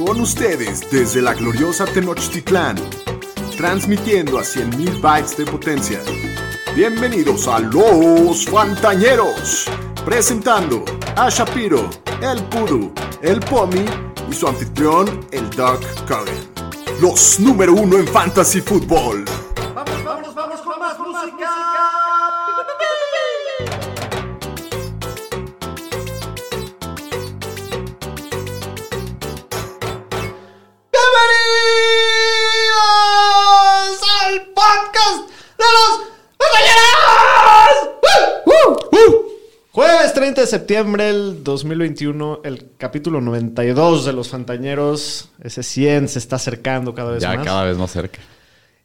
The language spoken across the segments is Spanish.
Con ustedes desde la gloriosa Tenochtitlán, transmitiendo a 100.000 bytes de potencia. Bienvenidos a Los Fantañeros, presentando a Shapiro, el Pudu, el Pomi y su anfitrión, el Doug Curran. Los número uno en Fantasy Football. Septiembre del 2021, el capítulo 92 de Los Fantañeros. Ese 100 se está acercando cada vez Ya más. cada vez más cerca.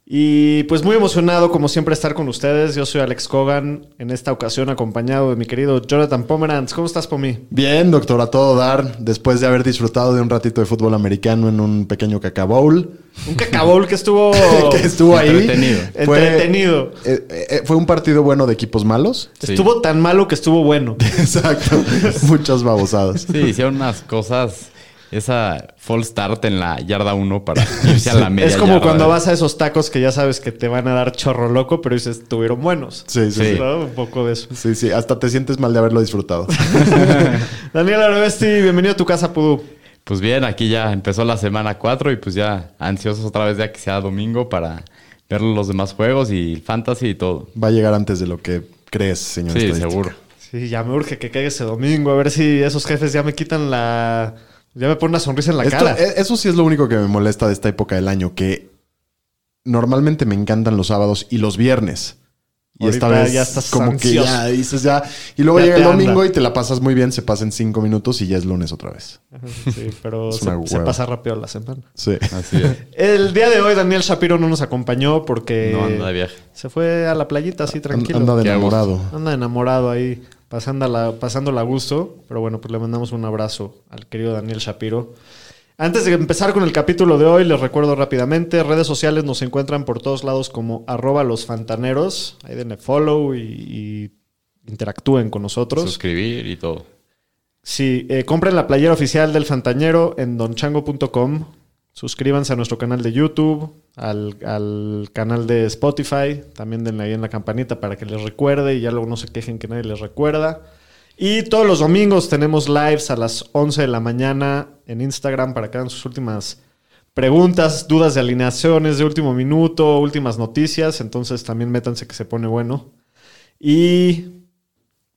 Y pues muy emocionado, como siempre, estar con ustedes. Yo soy Alex Cogan, en esta ocasión acompañado de mi querido Jonathan Pomeranz. ¿Cómo estás, Pomi? Bien, doctor, a todo dar. Después de haber disfrutado de un ratito de fútbol americano en un pequeño cacabowl, Un cacabol que estuvo... que estuvo ahí. Entretenido. Entretenido. eh, eh, fue un partido bueno de equipos malos. Sí. Estuvo tan malo que estuvo bueno. Exacto. Muchas babosadas. Sí, hicieron unas cosas. Esa false start en la yarda 1 para irse a la media Es como yarda. cuando vas a esos tacos que ya sabes que te van a dar chorro loco, pero dices, estuvieron buenos. Sí, sí, Sí. sí. ¿No? Un poco de eso. Sí, sí. Hasta te sientes mal de haberlo disfrutado. Daniel Arvesti, bienvenido a tu casa, Pudú. Pues bien, aquí ya empezó la semana 4 y pues ya ansiosos otra vez ya que sea domingo para ver los demás juegos y el fantasy y todo. Va a llegar antes de lo que crees, señor. Sí, seguro. Sí, ya me urge que caiga ese domingo, a ver si esos jefes ya me quitan la... Ya me ponen una sonrisa en la Esto- cara. eh, eso sí es lo único que me molesta de esta época del año, que normalmente me encantan los sábados y los viernes. Y Ahorita esta vez ya estás como ansioso. que ya dices ya. Y luego Ya llega el domingo anda. y te la pasas muy bien, se pasan cinco minutos y ya es lunes otra vez. Sí, pero se, pasa rápido la semana. Sí. Así es. El día de hoy Daniel Shapiro no nos acompañó porque No anda de viaje. se fue a la playita así tranquilo. Anda de enamorado. Anda enamorado ahí, pasándola, pasándola a gusto. Pero bueno, pues le mandamos un abrazo al querido Daniel Shapiro. Antes de empezar con el capítulo de hoy, les recuerdo rápidamente, redes sociales nos encuentran por todos lados como arroba los fantaneros. Ahí denle follow y, y interactúen con nosotros. Suscribir y todo. Sí, eh, compren la playera oficial del Fantañero en donchango.com. Suscríbanse a nuestro canal de YouTube, al, al canal de Spotify. También denle ahí en la campanita para que les recuerde y ya luego no se quejen que nadie les recuerda. Y todos los domingos tenemos lives a las 11 de la mañana en Instagram para que hagan sus últimas preguntas, dudas de alineaciones de último minuto, últimas noticias. Entonces también métanse que se pone bueno. Y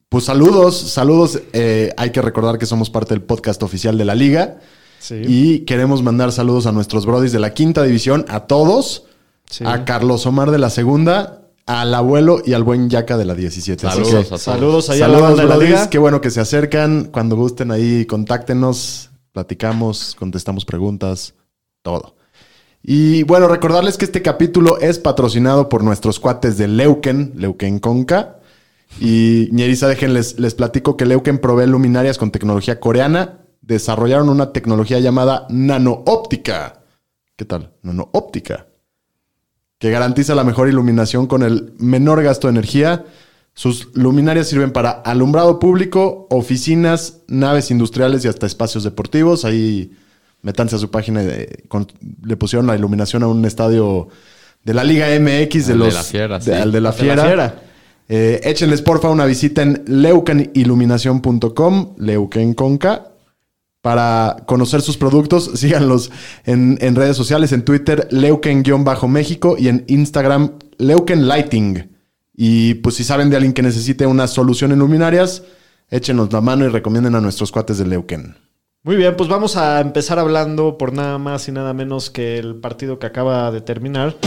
Pues saludos, saludos. Eh, hay que recordar que somos parte del podcast oficial de la liga. Sí, Y queremos mandar saludos a nuestros brodis de la quinta división, a todos. sí. A Carlos Omar de la segunda, al abuelo y al buen Yaca de la 17. Así Saludos que- a todos. saludos allá a la Saludos, banda de la liga. Qué bueno que se acercan. Cuando gusten ahí, contáctenos, platicamos, contestamos preguntas, todo. Y bueno, recordarles que este capítulo es patrocinado por nuestros cuates de Leuken, Leuken Conca. Y Ñeriza, déjenles, les platico que Leuken provee luminarias con tecnología coreana. Desarrollaron una tecnología llamada nanoóptica. ¿Qué tal? Nanoóptica que garantiza la mejor iluminación con el menor gasto de energía. Sus luminarias sirven para alumbrado público, oficinas, naves industriales y hasta espacios deportivos. Ahí métanse a su página. de- con- le pusieron la iluminación a un estadio de la Liga MX de Al de los la Fiera, de- sí. al de la De la Fiera. Eh, échenles porfa una visita en leucaniluminación.com, Leuken Conca, para conocer sus productos. Síganlos en, en redes sociales, en Twitter, Leuken-México y en Instagram, Leuken Lighting. Y pues si saben de alguien que necesite una solución en luminarias, échenos la mano y recomienden a nuestros cuates de Leuken. Muy bien, pues vamos a empezar hablando por nada más y nada menos que el partido que acaba de terminar.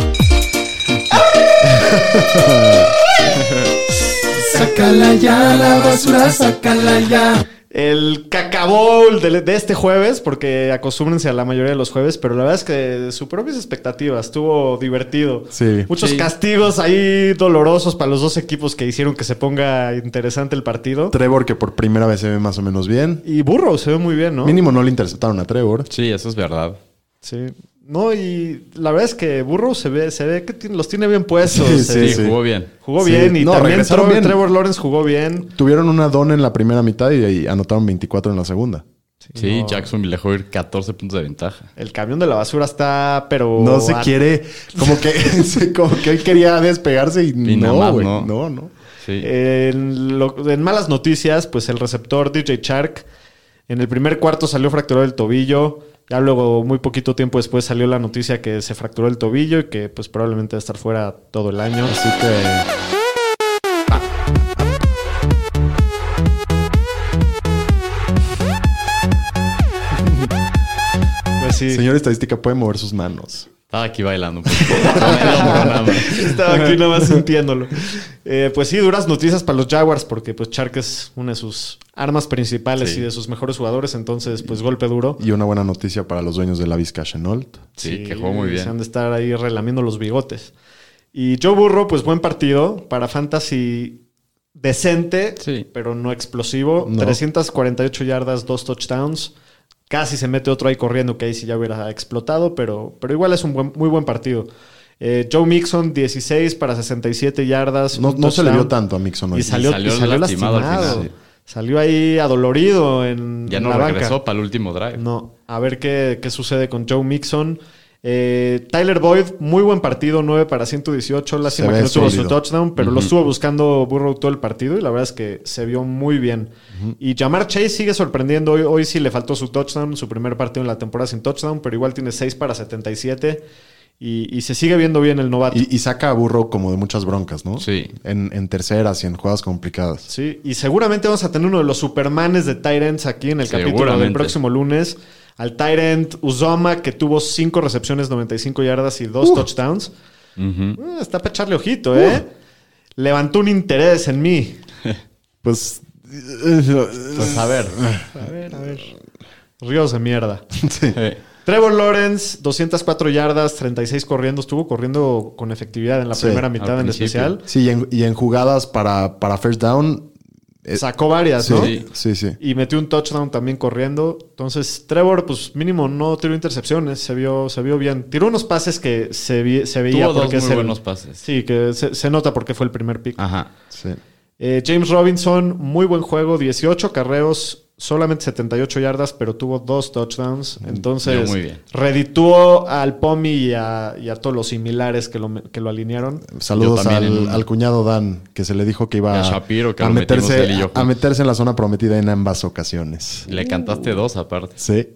Sácala ya, la basura, sácala ya. El cacabol de, de este jueves, porque acostúmbrense a la mayoría de los jueves, pero la verdad es que superó mis expectativas, estuvo divertido. Sí. Muchos Sí. castigos ahí dolorosos para los dos equipos que hicieron que se ponga interesante el partido. Trevor, que por primera vez se ve más o menos bien. Y Burro se ve muy bien, ¿no? Mínimo no le interceptaron a Trevor. Sí, eso es verdad. Sí. No, y la verdad es que Burro se ve, se ve que tiene- los tiene bien puestos. Sí, sí. jugó bien. Jugó Sí. bien y No, también Trevor, bien. Trevor Lawrence jugó bien. Tuvieron una dona en la primera mitad y, y anotaron 24 en la segunda. Sí, no. Jackson le dejó ir 14 puntos de ventaja. El camión de la basura está, pero. No se a- quiere, como que, como que él quería despegarse y, Y nada no, más güey. no. No, no. Sí. En, lo- en malas noticias, pues el receptor DJ Shark en el primer cuarto salió fracturado el tobillo. Ya luego, muy poquito tiempo después, salió la noticia que se fracturó el tobillo y que pues probablemente va a estar fuera todo el año. Así que Pues sí. señor estadística puede mover sus manos. Estaba aquí bailando. Estaba aquí nada más sintiéndolo. Eh, pues sí, duras noticias para los Jaguars porque pues Shark es una de sus armas principales Sí. y de sus mejores jugadores. Entonces, pues golpe duro. Y una buena noticia para los dueños de la Vizca Chenault. Sí, que jugó muy Se bien. han de estar ahí relamiendo los bigotes. Y Joe Burrow, pues buen partido. Para Fantasy decente, Sí. pero no explosivo. No. 348 yardas, dos touchdowns. Casi se mete otro ahí corriendo que ahí sí ya hubiera explotado, pero, pero igual es un buen- muy buen partido. Eh, Joe Mixon, 16 para 67 yardas. No, no se le vio tanto a Mixon hoy. Y salió, Y salió y salió lastimado lastimado. al final, sí. Salió ahí adolorido en, Ya no la banca. regresó para el último drive. No, a ver qué, qué sucede con Joe Mixon. Eh, Tyler Boyd, muy buen partido, 9 para 118. Lástima que no tuvo su touchdown, pero lo estuvo buscando Burrow todo el partido y la verdad es que se vio muy bien. Y Jamar Chase sigue sorprendiendo. Hoy, hoy sí le faltó su touchdown, su primer partido en la temporada sin touchdown, pero igual tiene 6 para 77 y, y se sigue viendo bien el novato. Y, y saca a Burrow como de muchas broncas, ¿no? Sí. En, en terceras y en jugadas complicadas. Sí, y seguramente vamos a tener uno de los supermanes de Tyrants aquí en el capítulo del próximo lunes. Al Tyrant Uzoma, que tuvo 5 recepciones, 95 yardas y 2 touchdowns. Ujú. Eh, está para echarle ojito, ¿eh? Levantó un interés en mí. Pues. Pues a ver. A ver, a ver. Ríos de mierda. sí. Trevor Lawrence, 204 yardas, 36 corriendo. Estuvo corriendo con efectividad en la Sí, primera mitad en principio. especial. Sí, y en, y en jugadas para, para first down. Eh, Sacó varias, sí, ¿no? sí, sí, sí. Y metió un touchdown también corriendo. Entonces, Trevor, pues mínimo no tiró intercepciones. Se vio, se vio bien. Tiró unos pases que se, vi- se veía Tuvo dos porque muy es el- buenos pases. Sí, que se, se nota porque fue el primer pick. Ajá. sí. Eh, James Robinson, muy buen juego. 18 carreos, solamente 78 yardas, pero tuvo dos touchdowns. Entonces, Dio muy bien. redituó al Pomi y a, y a todos los similares que lo, que lo alinearon. Saludos en al, al cuñado Dan, que se le dijo que iba a Shapiro, que a, meterse, yo a meterse en la zona prometida en ambas ocasiones. Le cantaste dos aparte. Sí.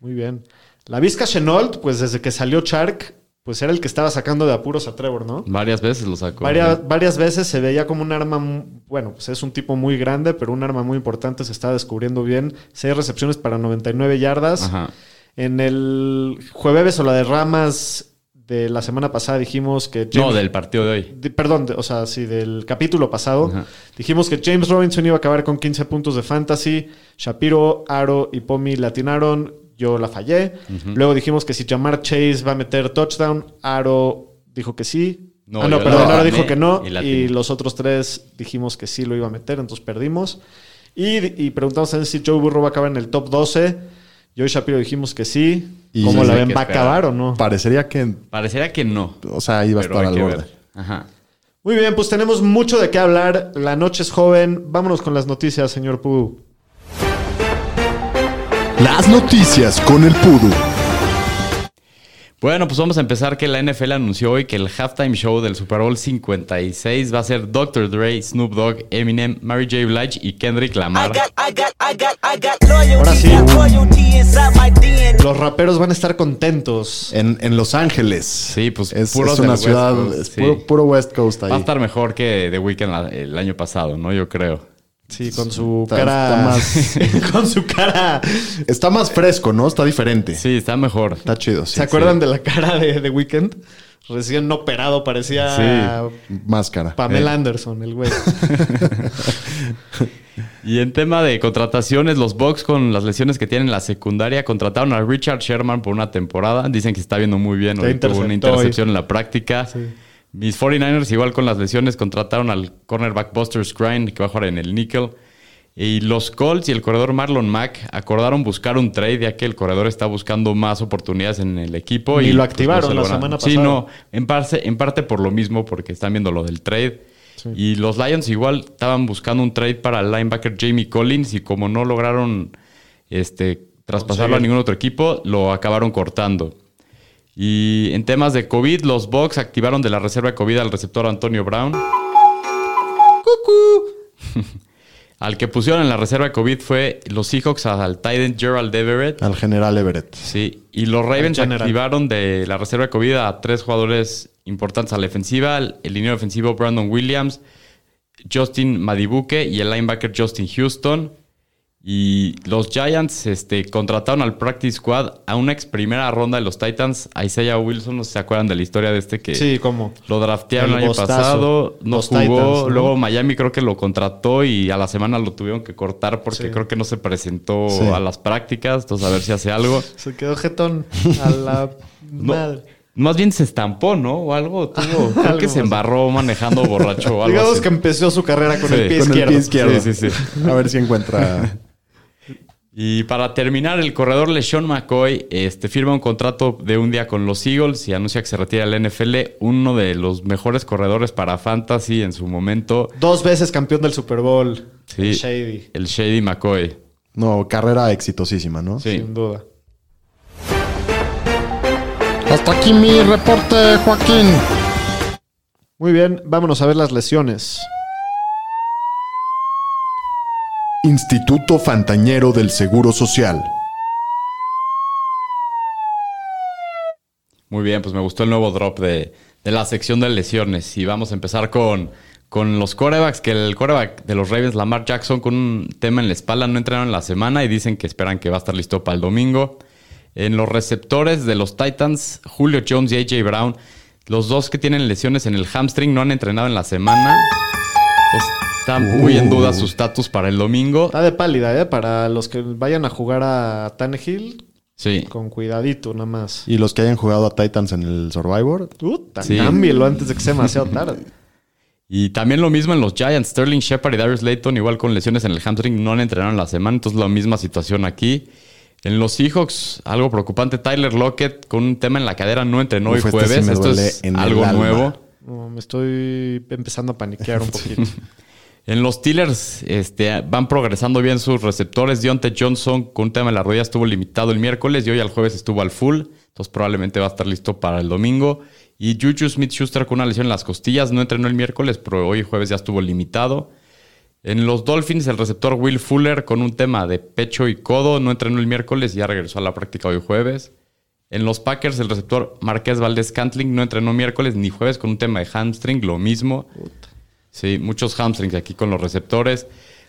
Muy bien. La Vizca Chenault, pues desde que salió Shark, pues era el que estaba sacando de apuros a Trevor, ¿no? Varias veces lo sacó. Varias, varias veces se veía como un arma, bueno, pues es un tipo muy grande, pero un arma muy importante, se está descubriendo bien. Seis recepciones para 99 yardas. Ajá. En el jueves o la de ramas de la semana pasada dijimos que... No, del partido de hoy. Perdón, de- o sea, sí, del capítulo pasado. Ajá. Dijimos que James Robinson iba a acabar con 15 puntos de fantasy. Shapiro, Aro y Pomi latinaron. Yo la fallé. Luego dijimos que si Jamar Chase va a meter touchdown, Aro dijo que sí. No, ah, no, perdón, Aro dijo que no. y los otros tres dijimos que sí lo iba a meter, entonces perdimos. Y, y preguntamos si Joe Burrow va a acabar en el top 12. Yo y Shapiro dijimos que sí. Y- ¿Cómo la ven? ¿Va a acabar o no? Parecería que, Parecería que no. o sea, iba a estar al borde. ver. Ajá. Muy bien, pues tenemos mucho de qué hablar. La noche es joven. Vámonos con las noticias, señor Pu. Las noticias con el Pudu. Bueno, pues vamos a empezar que la NFL anunció hoy que el halftime show del Super Bowl 56 va a ser Dr. Dre, Snoop Dogg, Eminem, Mary J. Blige y Kendrick Lamar. Ahora sí. loyalty inside my DNA. Los raperos van a estar contentos. En, en Los Ángeles. Sí, pues es, puros es una West ciudad, Coast, es sí. puro, puro West Coast ahí. Va a estar mejor que The Weeknd el año pasado, ¿no? Yo creo. Sí, con su Está- cara. está más- con su cara. Está más fresco, ¿no? Está diferente. Sí, está mejor. Está chido, sí. ¿Se acuerdan de la cara de The Weeknd? Recién operado, parecía Sí, máscara. Pamela Eh, Anderson, el güey. Y en tema de contrataciones, los Bucks con las lesiones que tienen en la secundaria contrataron a Richard Sherman por una temporada. Dicen que está viendo muy bien. Tuvo una intercepción en la práctica. Mis 49ers igual con las lesiones contrataron al cornerback Buster Scrine que va a jugar en el nickel. Y los Colts y el corredor Marlon Mack acordaron buscar un trade ya que el corredor está buscando más oportunidades en el equipo. Y lo pues, activaron la semana Sí, pasada. no, en parte, en parte por lo mismo porque están viendo lo del trade. Y los Lions igual estaban buscando un trade para el linebacker Jamie Collins y como no lograron este, traspasarlo a ningún otro equipo, lo acabaron cortando. Y en temas de COVID, los Bucks activaron de la reserva de COVID al receptor Antonio Brown. al que pusieron en la reserva de COVID fue los Seahawks al Titan Gerald Everett. Al general Everett. Sí, y los Ravens activaron de la reserva de COVID a tres jugadores importantes a la defensiva: el, el liniero defensivo Brandon Williams, Justin Madibuke y el linebacker Justin Houston. Y los Giants este, contrataron al Practice Squad a una ex primera ronda de los Titans, a Isaiah Wilson. No sé si se acuerdan de la historia de este que Sí, ¿cómo? lo draftearon El el año bostazo. pasado, no Los jugó. Titans, ¿no? Luego Miami creo que lo contrató y a la semana lo tuvieron que cortar porque Sí. creo que no se presentó Sí. a las prácticas. Entonces, a ver si hace algo. Se quedó jetón a la No, madre. Más bien se estampó, ¿no? O algo tuvo. Creo Algo que se así. embarró manejando borracho o algo Digamos así. que empezó su carrera con Sí, el pie con el pie izquierdo. Sí, sí, sí. A ver si encuentra. Y para terminar, el corredor LeSean McCoy este, firma un contrato de un día con los Eagles y anuncia que se retira del NFL. Uno de los mejores corredores para Fantasy en su momento. Dos veces campeón del Super Bowl. Sí. El Shady, El Shady McCoy. No, carrera exitosísima, ¿no? Sí. sin duda. Hasta aquí mi reporte, Joaquín. Muy bien, vámonos a ver las lesiones. Instituto Fantañero del Seguro Social. Muy bien, pues me gustó el nuevo drop de, de la sección de lesiones. Y vamos a empezar con, con los corebacks, que el coreback de los Ravens, Lamar Jackson, con un tema en la espalda, no entrenaron en la semana y dicen que esperan que va a estar listo para el domingo. En los receptores de los Titans, Julio Jones y AJ Brown, los dos que tienen lesiones en el hamstring no han entrenado en la semana. Entonces, está muy en duda su estatus para el domingo. Está de pálida, ¿eh? Para los que vayan a jugar a Tannehill, Sí. con cuidadito nada más. Y los que hayan jugado a Titans en el Survivor. Puta, Sí. cámbielo antes de que sea demasiado tarde. Y también lo mismo en los Giants. Sterling Shepard y Darius Layton, igual con lesiones en el hamstring, no han entrenado en la semana. Entonces, la misma situación aquí. En los Seahawks, algo preocupante. Tyler Lockett, con un tema en la cadera, no entrenó hoy este jueves. sí me Esto es algo nuevo. No, me estoy empezando a paniquear un poquito. En los Steelers este, van progresando bien sus receptores. Deontay Johnson, con un tema en la rodilla, estuvo limitado el miércoles y hoy al jueves estuvo al full. Entonces, probablemente va a estar listo para el domingo. Y Juju Smith Schuster con una lesión en las costillas. No entrenó el miércoles, pero hoy jueves ya estuvo limitado. En los Dolphins, el receptor Will Fuller con un tema de pecho y codo no entrenó el miércoles y ya regresó a la práctica hoy jueves. En los Packers, el receptor Marqués Valdés Cantling no entrenó miércoles ni jueves con un tema de hamstring, lo mismo. Sí, muchos hamstrings aquí con los receptores.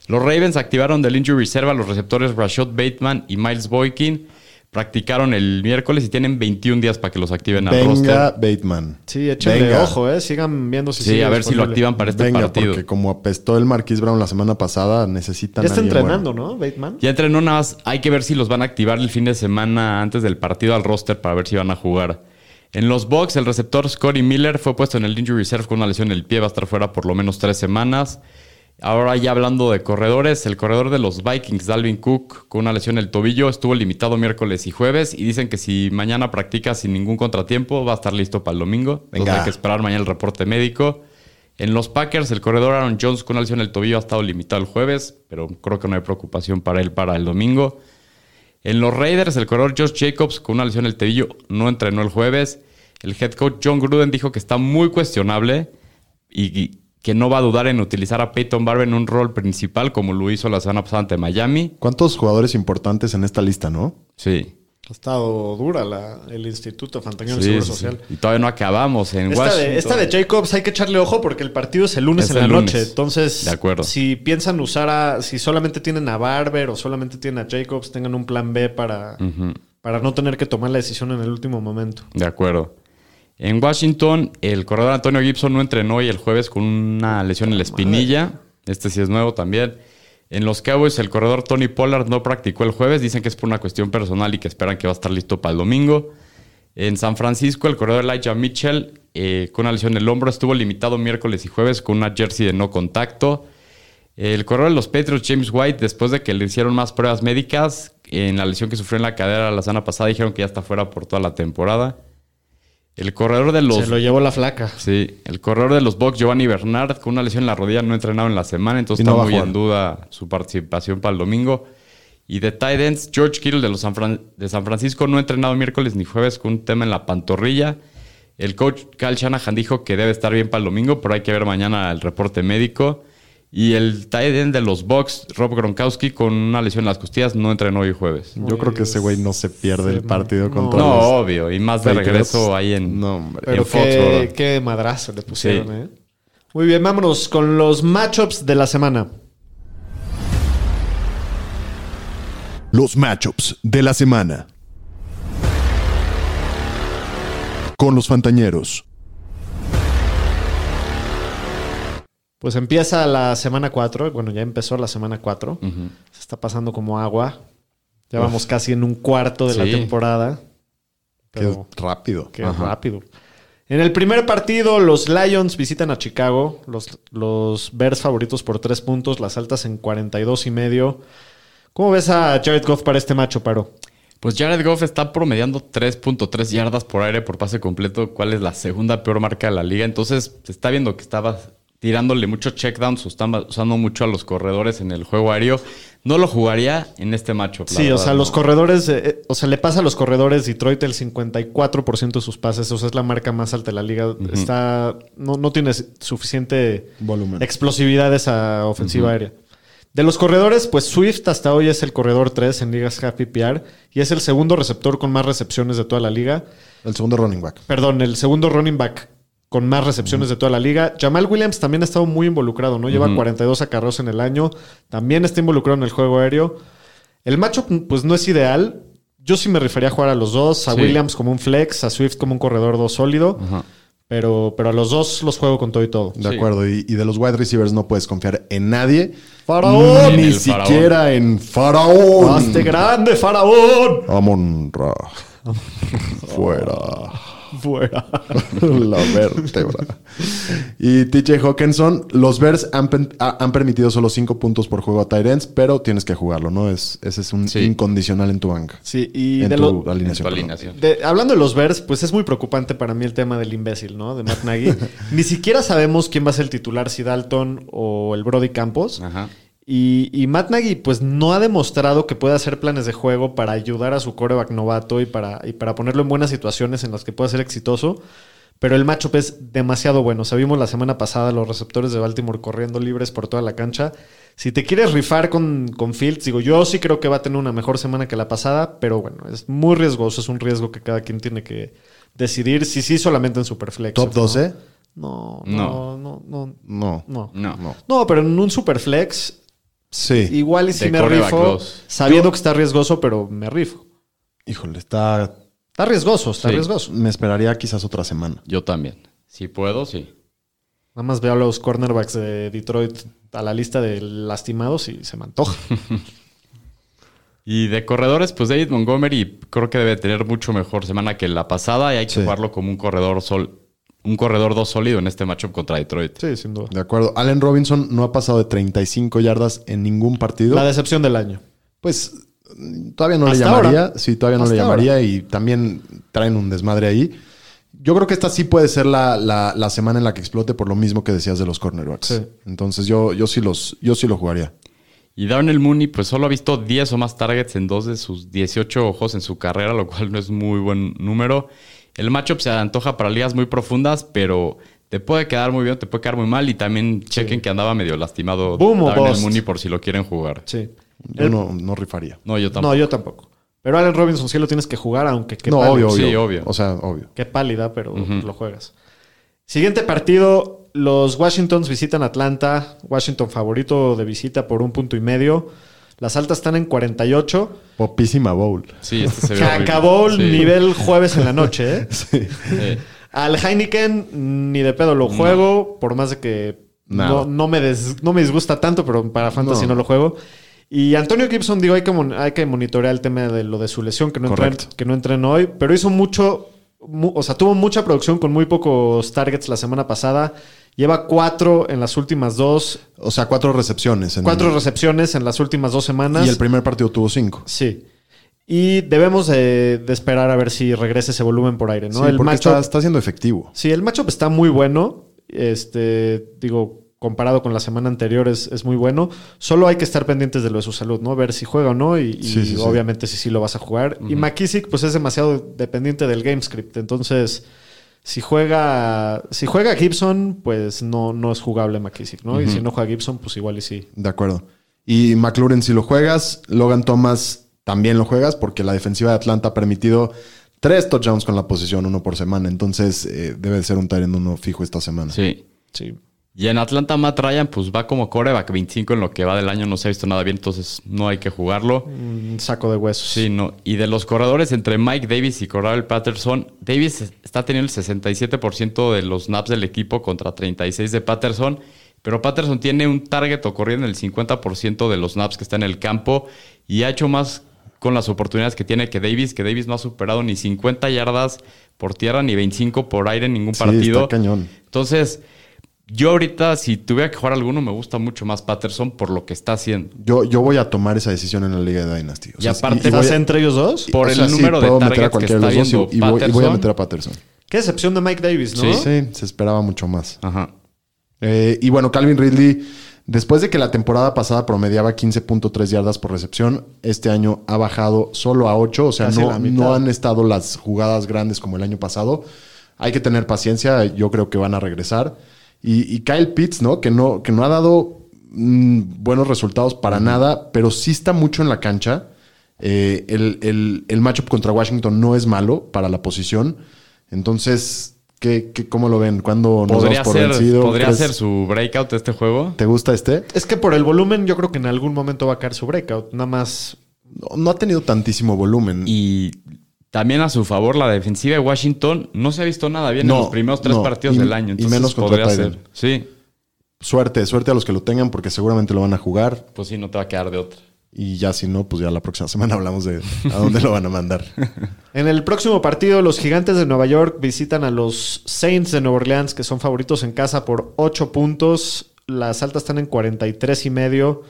Los Ravens activaron del injury reserve a los receptores Rashad Bateman y Miles Boykin. Practicaron el miércoles y tienen 21 días para que los activen al Venga, roster. Bateman. Sí, échenle ojo, ¿eh? Sigan viendo si Sí, sigue a ver si lo activan para este Venga, partido. porque como apestó el Marquis Brown la semana pasada, necesitan Ya está alguien entrenando, bueno. ¿no? Bateman. Ya entrenó nada más. Hay que ver si los van a activar el fin de semana antes del partido al roster para ver si van a jugar. En los Bucks, el receptor Scotty Miller fue puesto en el injury reserve con una lesión en el pie. Va a estar fuera por lo menos tres semanas. Ahora ya hablando de corredores, el corredor de los Vikings, Dalvin Cook, con una lesión en el tobillo, estuvo limitado miércoles y jueves y dicen que si mañana practica sin ningún contratiempo va a estar listo para el domingo. Entonces Venga. hay que esperar mañana el reporte médico. En los Packers, el corredor Aaron Jones con una lesión en el tobillo ha estado limitado el jueves, pero creo que no hay preocupación para él para el domingo. En los Raiders, el corredor Josh Jacobs con una lesión en el tobillo no entrenó el jueves. El head coach John Gruden dijo que está muy cuestionable y y que no va a dudar en utilizar a Peyton Barber en un rol principal como lo hizo la semana pasada ante Miami. ¿Cuántos jugadores importantes en esta lista, no? Sí. Ha estado dura la- el Instituto Fantañero del Sí, Seguro sí, Social. sí. Y todavía no acabamos en Esta Washington. de, esta de Jacobs hay que echarle ojo porque el partido es el lunes Es en la lunes. noche. Entonces, De acuerdo. si piensan usar a. Si solamente tienen a Barber o solamente tienen a Jacobs, tengan un plan B para, para no tener que tomar la decisión en el último momento. De acuerdo. En Washington, el corredor Antonio Gibson no entrenó hoy el jueves con una lesión en la espinilla. Este sí es nuevo también. En los Cowboys, el corredor Tony Pollard no practicó el jueves. Dicen que es por una cuestión personal y que esperan que va a estar listo para el domingo. En San Francisco, el corredor Elijah Mitchell, eh, con una lesión en el hombro, estuvo limitado miércoles y jueves con una jersey de no contacto. El corredor de los Patriots, James White, después de que le hicieron más pruebas médicas, en la lesión que sufrió en la cadera la semana pasada, dijeron que ya está fuera por toda la temporada. El corredor de los Se lo llevó la flaca. Sí, el corredor de los Bucks, Giovanni Bernard, con una lesión en la rodilla, no ha entrenado en la semana, entonces no está muy en duda su participación para el domingo. Y de tight ends, George Kittle de, los San Fran- de San Francisco no ha entrenado miércoles ni jueves con un tema en la pantorrilla. El coach Kyle Shanahan dijo que debe estar bien para el domingo, pero hay que ver mañana el reporte médico. Y el tight end de los Bucks, Rob Gronkowski, con una lesión en las costillas, no entrenó hoy jueves. Yo creo que ese güey no se pierde el partido no. contra No, los obvio. Y más de regreso ahí en... No, hombre. Pero en qué, qué madrazo le pusieron, Sí. ¿eh? Muy bien, vámonos con los matchups de la semana. Los matchups de la semana. Con los Fantañeros. Pues empieza la semana 4. Bueno, ya empezó la semana 4. Ujú. Se está pasando como agua. Ya vamos casi en un cuarto de la temporada. Qué rápido. qué Ajá. rápido. En el primer partido, los Lions visitan a Chicago. Los, los Bears favoritos por 3 puntos. Las altas en 42 y medio. ¿Cómo ves a Jared Goff para este macho, Paro? Pues Jared Goff está promediando 3.3 yardas por aire por pase completo, cuál es la segunda peor marca de la liga. Entonces se está viendo que estaba tirándole mucho checkdowns o están usando mucho a los corredores en el juego aéreo. No lo jugaría en este macho. Sí, o sea, los corredores, eh, eh, o sea, le pasa a los corredores Detroit el 54% de sus pases, o sea, es la marca más alta de la liga. Está, no, no tiene suficiente Volumen. explosividad esa ofensiva aérea. De los corredores, pues Swift hasta hoy es el corredor 3 en ligas half PPR y es el segundo receptor con más recepciones de toda la liga. El segundo running back. Perdón, el segundo running back con más recepciones de toda la liga. Jamal Williams también ha estado muy involucrado, ¿no? Lleva 42 acarreos en el año. También está involucrado en el juego aéreo. El matchup, pues no es ideal. Yo sí me refería a jugar a los dos. A Sí. Williams como un flex, a Swift como un corredor 2 sólido. Ajá. Pero, pero a los dos los juego con todo y todo. De Sí. acuerdo. Y, y de los wide receivers no puedes confiar en nadie. ¡Faraón! En Ni faraón. siquiera en Faraón. ¡Hazte grande, faraón! Amon Ra. Fuera. Fuera. La vértebra. Y TJ Hawkinson, los Bears han, han permitido solo 5 puntos por juego a Tyrants, pero tienes que jugarlo, ¿no? Es, ese es un Sí. incondicional en tu banca. Sí, y en de tu lo- alineación. En tu perdón. alineación. De- hablando de los Bears, pues es muy preocupante para mí el tema del imbécil, ¿no? De Matt Nagy. Ni siquiera sabemos quién va a ser el titular, si Dalton o el Brody Campos. Ajá. Y, y Matt Nagy, pues no ha demostrado que puede hacer planes de juego para ayudar a su coreback novato y para, y para ponerlo en buenas situaciones en las que pueda ser exitoso. Pero el matchup es demasiado bueno. O vimos la semana pasada los receptores de Baltimore corriendo libres por toda la cancha. Si te quieres rifar con, con Fields, digo, yo sí creo que va a tener una mejor semana que la pasada, pero bueno, es muy riesgoso. Es un riesgo que cada quien tiene que decidir. Si sí, solamente en Superflex. ¿Top ¿no? 12? No, No. no, no, no. No. No. No. No. No, pero en un Superflex Sí. Igual y si De me rifo, dos. sabiendo que está riesgoso, pero me rifo. Híjole, está. Está riesgoso, está Sí. riesgoso. Me esperaría quizás otra semana. Yo también. Si puedo, sí. Nada más veo a los cornerbacks de Detroit a la lista de lastimados y se me antoja. Y de corredores, pues David Montgomery creo que debe tener mucho mejor semana que la pasada y hay que Sí. jugarlo como un corredor sol, un corredor 2 sólido en este matchup contra Detroit. Sí, sin duda. De acuerdo. Allen Robinson no ha pasado de 35 yardas en ningún partido. La decepción del año. Pues todavía no le llamaría. ahora. Sí, todavía no le llamaría y también traen un desmadre ahí. Yo creo que esta sí puede ser la, la- la semana en la que explote por lo mismo que decías de los cornerbacks. Sí. Entonces yo, yo sí los, yo sí lo jugaría. Y Darnell Mooney, pues solo ha visto 10 o más targets en dos de sus 18 ojos en su carrera, lo cual no es muy buen número. El matchup se antoja para ligas muy profundas, pero te puede quedar muy bien, te puede quedar muy mal. Y también chequen que andaba medio lastimado Darnell bust. Mooney por si lo quieren jugar. Sí. Yo El- no, no rifaría. No, yo tampoco. No, yo tampoco. Pero Allen Robinson sí lo tienes que jugar, aunque qué no, pálida. obvio, obvio. Sí, obvio. O sea, obvio. Qué pálida, pero lo juegas. Siguiente partido. Los Washingtons visitan Atlanta. Washington favorito de visita por un punto y medio. Las altas están en 48. Popísima bowl. Sí, este se ve el Sí. nivel jueves en la noche, ¿eh? Sí. Sí. Al Heineken ni de pedo lo juego, por más de que no, no me des- no me disgusta tanto, pero para Fantasy no, No. lo juego. Y Antonio Gibson, digo, hay que, hay que monitorear el tema de lo de su lesión, que no, entren, que no entrenó hoy, pero hizo mucho, mu- o sea, tuvo mucha producción con muy pocos targets la semana pasada. Lleva cuatro en las últimas dos, O sea, cuatro recepciones. en- cuatro recepciones en las últimas dos semanas. Y el primer partido tuvo cinco. Sí. Y debemos de, de esperar a ver si regresa ese volumen por aire, ¿no? Sí, el porque matchup, está, está siendo efectivo. Sí, el matchup está muy bueno. Este, digo, comparado con la semana anterior es, es muy bueno. Solo hay que estar pendientes de lo de su salud, ¿no? Ver si juega o no y, y Sí, sí, sí. obviamente si sí lo vas a jugar. Y McKissick pues es demasiado dependiente del game script. Entonces, si juega si juega Gibson, pues no, no es jugable McKissick, ¿no? Y si no juega Gibson, pues igual y sí. De acuerdo. Y McLaurin si lo juegas, Logan Thomas también lo juegas porque la defensiva de Atlanta ha permitido tres touchdowns con la posición, uno por semana. Entonces eh, debe de ser un en uno fijo esta semana. Sí. Sí. Y en Atlanta, Matt Ryan, pues va como coreback 25 en lo que va del año. No se ha visto nada bien, entonces no hay que jugarlo. Un saco de huesos. Sí, no. Y de los corredores entre Mike Davis y Corral Patterson, Davis está teniendo el 67% de los snaps del equipo contra 36 de Patterson. Pero Patterson tiene un target o corriendo el 50% de los snaps que está en el campo y ha hecho más con las oportunidades que tiene que Davis, que Davis no ha superado ni 50 yardas por tierra ni 25 por aire en ningún Sí, partido. está cañón. Entonces, yo ahorita, si tuviera que jugar alguno, me gusta mucho más Patterson por lo que está haciendo. Yo, yo voy a tomar esa decisión en la Liga de Dynasty. O Y aparte y voy ¿Estás a- entre ellos dos? Por o el sea, sí, número de puedo meter a targets que cualquiera está de los dos viendo y, y voy, y voy a meter a Patterson. Qué excepción de Mike Davis, ¿no? Sí. Sí, se esperaba mucho más. Ajá. Eh, y bueno, Calvin Ridley, después de que la temporada pasada promediaba 15.3 yardas por recepción, este año ha bajado solo a 8. O sea, Casi no, no han estado las jugadas grandes como el año pasado. Hay que tener paciencia. Yo creo que van a regresar. Y, y Kyle Pitts, ¿no? Que no, que no ha dado mm, buenos resultados para nada, pero sí está mucho en la cancha. Eh, el, el, el matchup contra Washington no es malo para la posición. Entonces, ¿qué, qué, cómo lo ven? ¿Cuándo nos Podría, por ser, vencido? podría ¿Crees- ser su breakout este juego. ¿Te gusta este? Es que por el volumen yo creo que en algún momento va a caer su breakout. Nada más No, no ha tenido tantísimo volumen. Y también a su favor, la defensiva de Washington no se ha visto nada bien No, en los primeros tres no. partidos Y- del año. y menos contra podría ser. Sí, Suerte, suerte a los que lo tengan porque seguramente lo van a jugar. pues sí, no te va a quedar de otra. Y ya si no, pues ya la próxima semana hablamos de a dónde lo van a mandar. En el próximo partido, los gigantes de Nueva York visitan a los Saints de Nueva Orleans, que son favoritos en casa por 8 puntos. Las altas están en 43 y medio.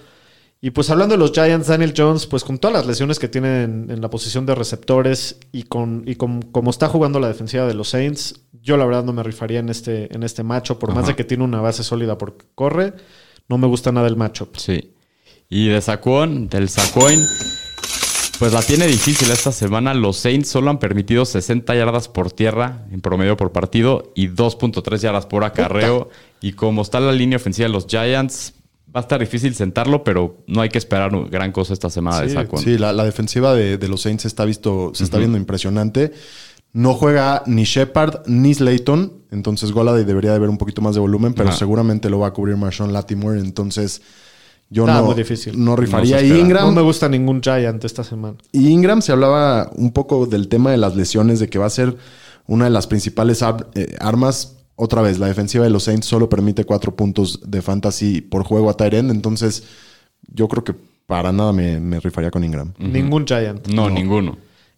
Y pues hablando de los Giants, Daniel Jones, pues con todas las lesiones que tienen en, en la posición de receptores y con y con como está jugando la defensiva de los Saints, yo la verdad no me rifaría en este, en este macho, por más de que tiene una base sólida porque corre, no me gusta nada el matchup. Sí. Y de Saquon, del Sacoin, pues la tiene difícil esta semana. Los Saints solo han permitido 60 yardas por tierra en promedio por partido y 2.3 yardas por acarreo. Y como está la línea ofensiva de los Giants, va a estar difícil sentarlo, pero no hay que esperar gran cosa esta semana de Sí, Saquon. Sí, la, la defensiva de, de los Saints está visto, se está viendo impresionante. No juega ni Shepard ni Slayton, entonces Goladay debería de ver un poquito más de volumen, pero seguramente lo va a cubrir Marshawn Latimore, entonces yo Está no, muy difícil. no rifaría. No. Ingram, No me gusta ningún Giant esta semana. Y Ingram se hablaba un poco del tema de las lesiones, de que va a ser una de las principales ar- eh, armas. Otra vez, la defensiva de los Saints solo permite cuatro puntos de fantasy por juego a Tyrend. Entonces, yo creo que para nada me, me rifaría con Ingram. Ningún Giant. No, ninguno.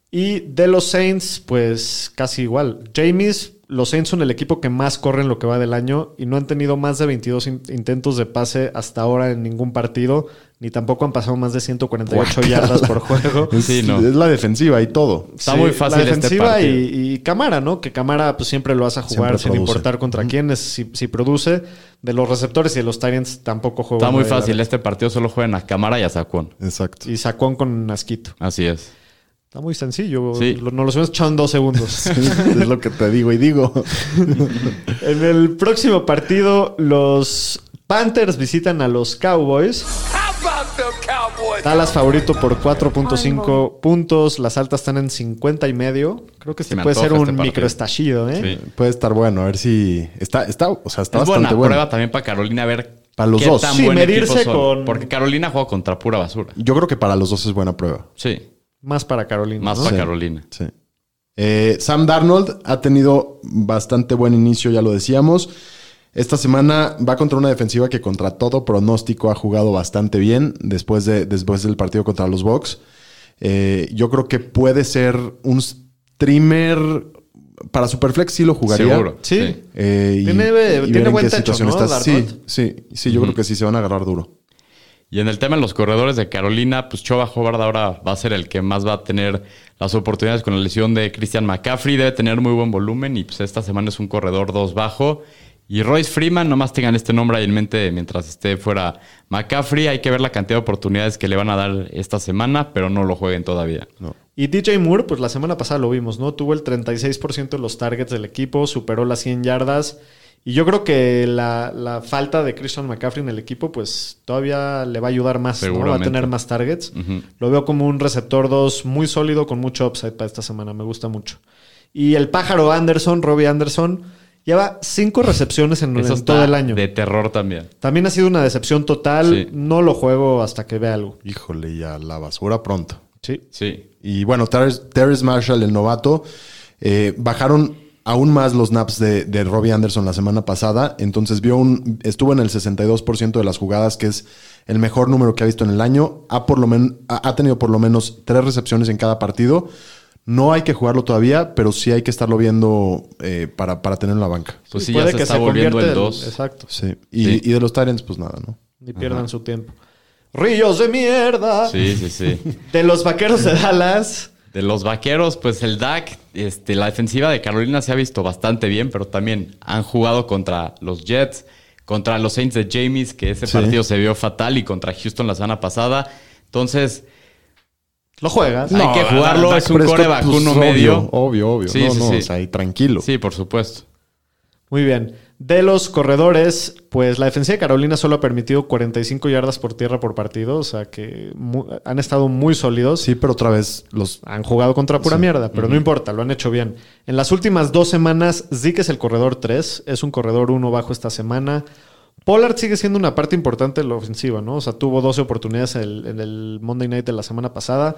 Y de los Saints, pues casi igual. Jamies, los Saints son el equipo que más corre en lo que va del año y no han tenido más de 22 in- intentos de pase hasta ahora en ningún partido, ni tampoco han pasado más de 148 yardas por juego. Es, Sí, no. es la defensiva y todo. Está muy fácil La este defensiva y, y Camara, ¿no? Que Camara pues siempre lo vas a jugar sin importar contra quién es, si, si produce. De los receptores y de los Tyrants tampoco juega. Está muy fácil. Este partido solo juegan a Cámara y a Saquon. Exacto. Y Sacón con Asquito. Así es. Está muy sencillo. Sí. Lo- Nos los hemos echado en dos segundos. es lo que te digo y digo. En el próximo partido, los Panthers visitan a los Cowboys. Dallas favorito por 4.5 puntos. Las altas están en 50 y medio. Creo que Se este me puede ser un este microestallido, ¿eh? Sí. Puede estar bueno. A ver si está, está, o sea, está es buena bastante bueno. prueba también para Carolina a ver Para los qué dos. tan Sí, buen medirse con- Porque Carolina juega contra pura basura. Yo creo que para los dos es buena prueba. Sí, Más para Carolina. más ¿no? para Sí. Carolina. Sí. Eh, Sam Darnold ha tenido bastante buen inicio, ya lo decíamos. Esta semana va contra una defensiva que contra todo pronóstico ha jugado bastante bien después, de, después del partido contra los Bucks. Eh, yo creo que puede ser un streamer para Superflex sí lo jugaría. Seguro. Sí. Eh, y- Tiene- y tiene buen qué techo, situación ¿no, está. Sí, sí, sí, yo creo que sí se van a agarrar duro. Y en el tema de los corredores de Carolina, pues Choba Hobart ahora va a ser el que más va a tener las oportunidades con la lesión de Christian McCaffrey. Debe tener muy buen volumen y pues esta semana es un corredor 2 bajo. Y Royce Freeman, nomás tengan este nombre ahí en mente mientras esté fuera McCaffrey. Hay que ver la cantidad de oportunidades que le van a dar esta semana, pero no lo jueguen todavía. Y DJ Moore, pues la semana pasada lo vimos, ¿no? Tuvo el 36% de los targets del equipo, superó las 100 yardas. Y yo creo que la, la falta de Christian McCaffrey en el equipo, pues todavía le va a ayudar más, ¿no? Va a tener más targets. Lo veo como un receptor 2 muy sólido con mucho upside para esta semana. Me gusta mucho. Y el pájaro Anderson, Robbie Anderson, lleva cinco recepciones en, Eso en todo el año. de terror también. También ha sido una decepción total. Sí. No lo juego hasta que vea algo. Híjole, ya la basura pronto. Sí. Sí. Y bueno, Terrence, Terrence Marshall, el novato, eh, bajaron aún más los naps de, de Robbie Anderson la semana pasada. Entonces vio un, estuvo en el 62% de las jugadas, que es el mejor número que ha visto en el año. Ha, por lo men- ha ha tenido por lo menos tres recepciones en cada partido. No hay que jugarlo todavía, pero sí hay que estarlo viendo eh, para, para tener en la banca. Pues sí, ya se que está volviendo convierta el en- 2. Exacto. Sí. Y, Sí. y de los Tyrants, pues nada, ¿no? Ni pierdan su tiempo. Ríos de mierda. Sí, sí, sí. De los vaqueros de Dallas. De los vaqueros, pues el DAC, este, la defensiva de Carolina se ha visto bastante bien, pero también han jugado contra los Jets, contra los Saints de James, que ese Sí. partido se vio fatal, y contra Houston la semana pasada. Entonces, Lo juegas. Hay que jugarlo, es un Prescott, coreback, uno obvio, medio. Obvio, obvio. Sí, no, sí, no, sí. o sea, tranquilo. sí, por supuesto. Muy bien. De los corredores, pues la defensiva de Carolina solo ha permitido 45 yardas por tierra por partido. O sea que mu- han estado muy sólidos. Sí, pero otra vez los Han jugado contra pura mierda, pero no importa, lo han hecho bien. En las últimas dos semanas, Zeke es el corredor 3, es un corredor 1 bajo esta semana. Pollard sigue siendo una parte importante de la ofensiva, ¿no? O sea, tuvo 12 oportunidades en el, en el Monday Night de la semana pasada.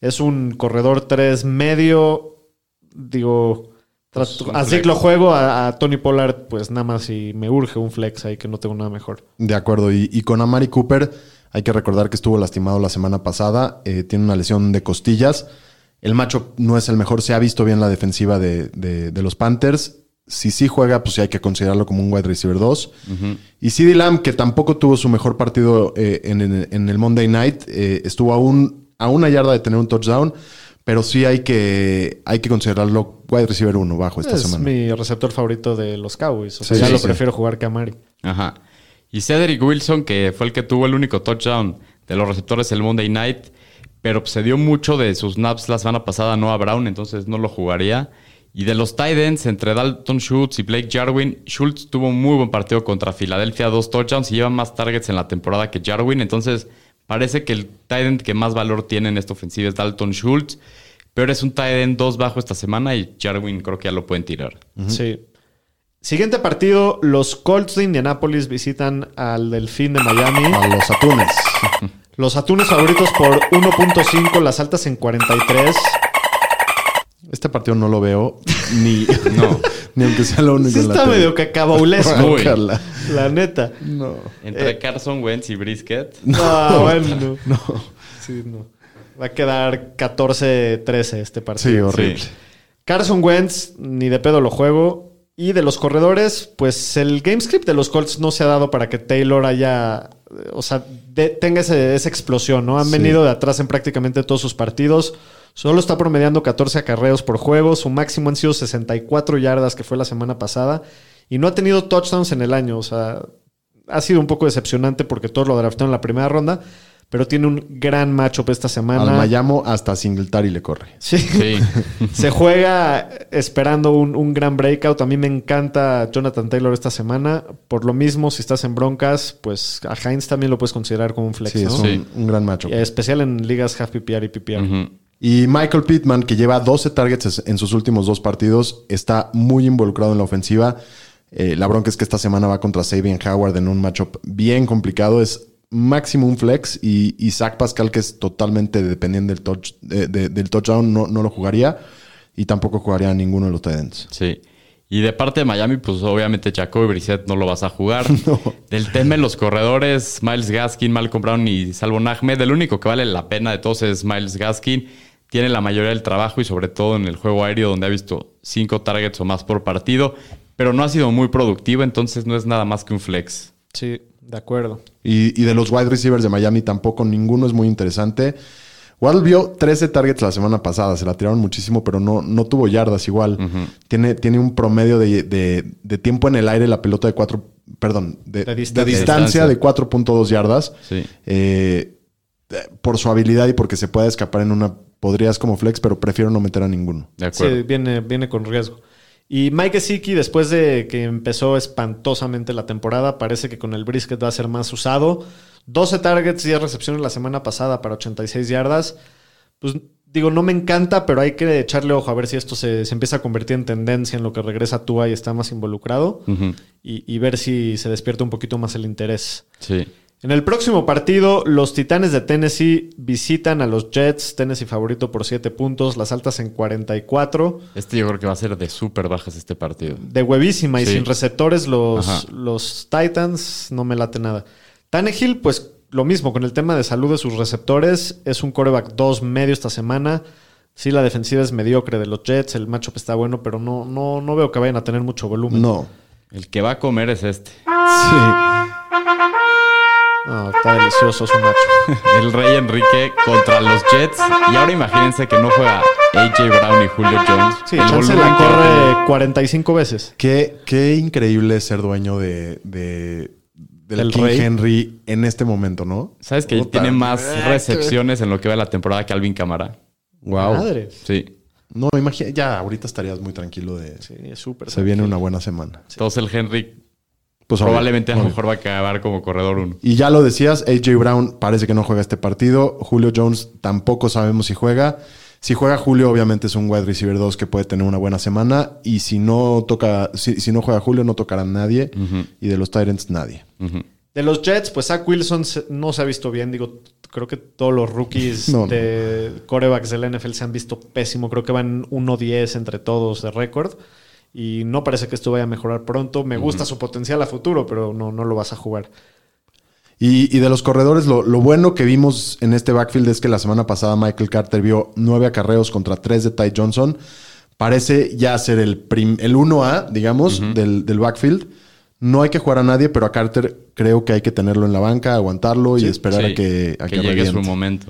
Es un corredor 3 medio, digo, tras- Pues un a Zeke flex. lo juego, a, a Tony Pollard, pues nada más si me urge un flex ahí que no tengo nada mejor. De acuerdo. Y, y con Amari Cooper, hay que recordar que estuvo lastimado la semana pasada. eh, tiene una lesión de costillas. El macho no es el mejor. Se ha visto bien la defensiva de, de- de los Panthers. Si sí juega, pues sí hay que considerarlo como un wide receiver 2. Y CD Lamb, que tampoco tuvo su mejor partido eh, en, en- en el Monday Night, eh, estuvo a, un- a una yarda de tener un touchdown. Pero sí hay que, hay que considerarlo wide receiver 1 bajo esta es semana. mi receptor favorito de los Cowboys. O sea, Sí, ya sí, lo sí. prefiero jugar que a Mari. Ajá. Y Cedric Wilson, que fue el que tuvo el único touchdown de los receptores el Monday Night, pero se dio mucho de sus snaps la semana pasada no a Brown, entonces no lo jugaría. Y de los tight ends, entre Dalton Schultz y Blake Jarwin, Schultz tuvo un muy buen partido contra Filadelfia, dos touchdowns y lleva más targets en la temporada que Jarwin. Entonces, parece que el tight end que más valor tiene en esta ofensiva es Dalton Schultz. Pero es un tight end 2 bajo esta semana y Jarwin creo que ya lo pueden tirar. Sí. Siguiente partido, los Colts de Indianapolis visitan al Delfín de Miami. A los atunes. Los atunes favoritos por 1.5, las altas en 43. Este partido no lo veo ni, No. ni aunque sea lo único. Sí en la está tele. medio cacabaulesco. Guácala. la neta. No. Entre Eh. Carson Wentz y Brisket. No, bueno. No. Sí, no. Va a quedar 14-13 este partido. Sí, horrible. Sí. Carson Wentz, ni de pedo lo juego. Y de los corredores, pues el game script de los Colts no se ha dado para que Taylor haya, eh, o sea, de- tenga ese- esa explosión, ¿no? Han Sí. venido de atrás en prácticamente todos sus partidos. Solo está promediando 14 acarreos por juego. Su máximo han sido 64 yardas, que fue la semana pasada. Y no ha tenido touchdowns en el año. O sea, ha sido un poco decepcionante porque todos lo draftaron en la primera ronda. Pero tiene un gran matchup esta semana. Al Miami hasta Singletary le corre. Sí. Sí. Se juega esperando un, un gran breakout. A mí me encanta Jonathan Taylor esta semana. Por lo mismo, si estás en broncas, pues a Heinz también lo puedes considerar como un flex, Sí, ¿no? es un, Sí. un gran macho. Y especial en ligas half PPR y PPR. Y Michael Pittman, que lleva 12 targets en sus últimos dos partidos, está muy involucrado en la ofensiva. Eh, la bronca es que esta semana va contra Sabian Howard en un matchup bien complicado. Es máximo un flex y, y Zach Pascal, que es totalmente dependiente del, touch, de- de- del touchdown, no, no lo jugaría. Y tampoco jugaría a ninguno de los tight ends. Sí. Y de parte de Miami, pues obviamente Jacoby Brissett no lo vas a jugar. Del tema de los corredores, Miles Gaskin, Malcolm Brown y Salvo Ahmed, el único que vale la pena de todos es Miles Gaskin. Tiene la mayoría del trabajo y sobre todo en el juego aéreo donde ha visto cinco targets o más por partido, pero no ha sido muy productivo, entonces no es nada más que un flex. Sí, de acuerdo. Y, y de los wide receivers de Miami tampoco ninguno es muy interesante. Waddle vio 13 targets la semana pasada, se la tiraron muchísimo, pero no, no tuvo yardas igual. tiene, tiene un promedio de, de- de tiempo en el aire la pelota de 4, perdón, de, De de distancia. distancia, De de 4.2 yardas. Sí. Eh, eh, por su habilidad y porque se puede escapar en una, podrías como flex, pero prefiero no meter a ninguno. De acuerdo. Sí, viene, viene con riesgo. Y Mike Gesicki, después de que empezó espantosamente la temporada, parece que con el brisket va a ser más usado. 12 targets, 10 recepciones la semana pasada para 86 yardas. Pues digo, no me encanta, pero hay que echarle ojo a ver si esto se, se empieza a convertir en tendencia en lo que regresa Tua y está más involucrado. Y, y ver si se despierta un poquito más el interés. Sí. En el próximo partido, los Titanes de Tennessee visitan a los Jets. Tennessee favorito por 7 puntos, las altas en 44. Este yo creo que va a ser de súper bajas este partido. De huevísima y sin receptores, los, Ajá. los Titans no me late nada. Tannehill, pues lo mismo, con el tema de salud de sus receptores, es un coreback 2 medio esta semana. Sí, la defensiva es mediocre de los Jets, el matchup está bueno, pero no, no, no veo que vayan a tener mucho volumen. No. El que va a comer es este. Sí. No, está delicioso su macho. El Rey Enrique contra los Jets. Y ahora imagínense que no juega AJ Brown y Julio Jones. Sí, El Chance la corre 45 veces. Qué, qué increíble es ser dueño de, de- del Del King rey. Henry en este momento, ¿no? ¿Sabes que tiene más recepciones en lo que va de la temporada que Alvin Camara? Wow. Madre. Sí. No, imagina, ya ahorita estarías muy tranquilo de... Sí, es súper. Se viene una buena semana. Entonces el Henry Pues probablemente a lo obvio. mejor va a acabar como corredor 1. Y ya lo decías, AJ Brown parece que no juega este partido. Julio Jones tampoco sabemos si juega. Si juega Julio, obviamente es un wide receiver 2 que puede tener una buena semana. Y si no toca, si, si no juega Julio, no tocará nadie. Y de los Tyrants, nadie. De los Jets, pues Zach Wilson no se ha visto bien. Digo, creo que todos los rookies No, no. de corebacks de la NFL se han visto pésimo. Creo que van 1-10 entre todos de récord. Y no parece que esto vaya a mejorar pronto. Me gusta su potencial a futuro, pero no, no lo vas a jugar. Y, y de los corredores, lo, lo bueno que vimos en este backfield es que la semana pasada Michael Carter vio nueve acarreos contra tres de Ty Johnson. Parece ya ser el, prim- el 1A, digamos, del, del backfield. No hay que jugar a nadie, pero a Carter creo que hay que tenerlo en la banca, aguantarlo y esperar a que, a que llegue su momento.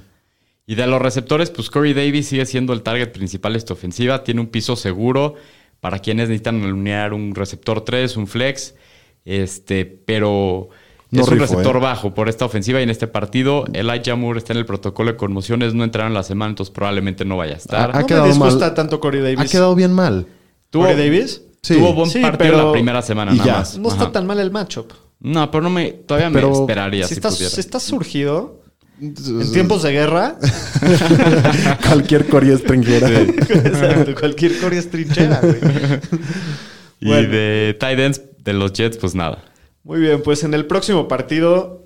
Y de los receptores, pues Corey Davis sigue siendo el target principal de esta ofensiva. Tiene un piso seguro para quienes necesitan alinear un receptor 3, un flex. Este, pero No es un receptor ¿eh? bajo por esta ofensiva y en este partido. Elijah Moore está en el protocolo de conmociones, no entraron la semana, entonces probablemente no vaya a estar. Ha no quedado me disgusta mal. tanto Corey Davis. Ha quedado bien mal. Tuvo- ¿Corey Davis? Sí. Tuvo buen Sí, partido pero- la primera semana y nada ya. más. No Ajá. está tan mal el matchup. No, pero no me, todavía Pero me esperaría Si si, estás, pudiera. si estás surgido en tiempos de guerra, Cualquier corea extranjera. exacto, cualquier Corey es trinchera, güey. Y Bueno. de tight ends de los Jets, pues nada. Muy bien, pues en el próximo partido,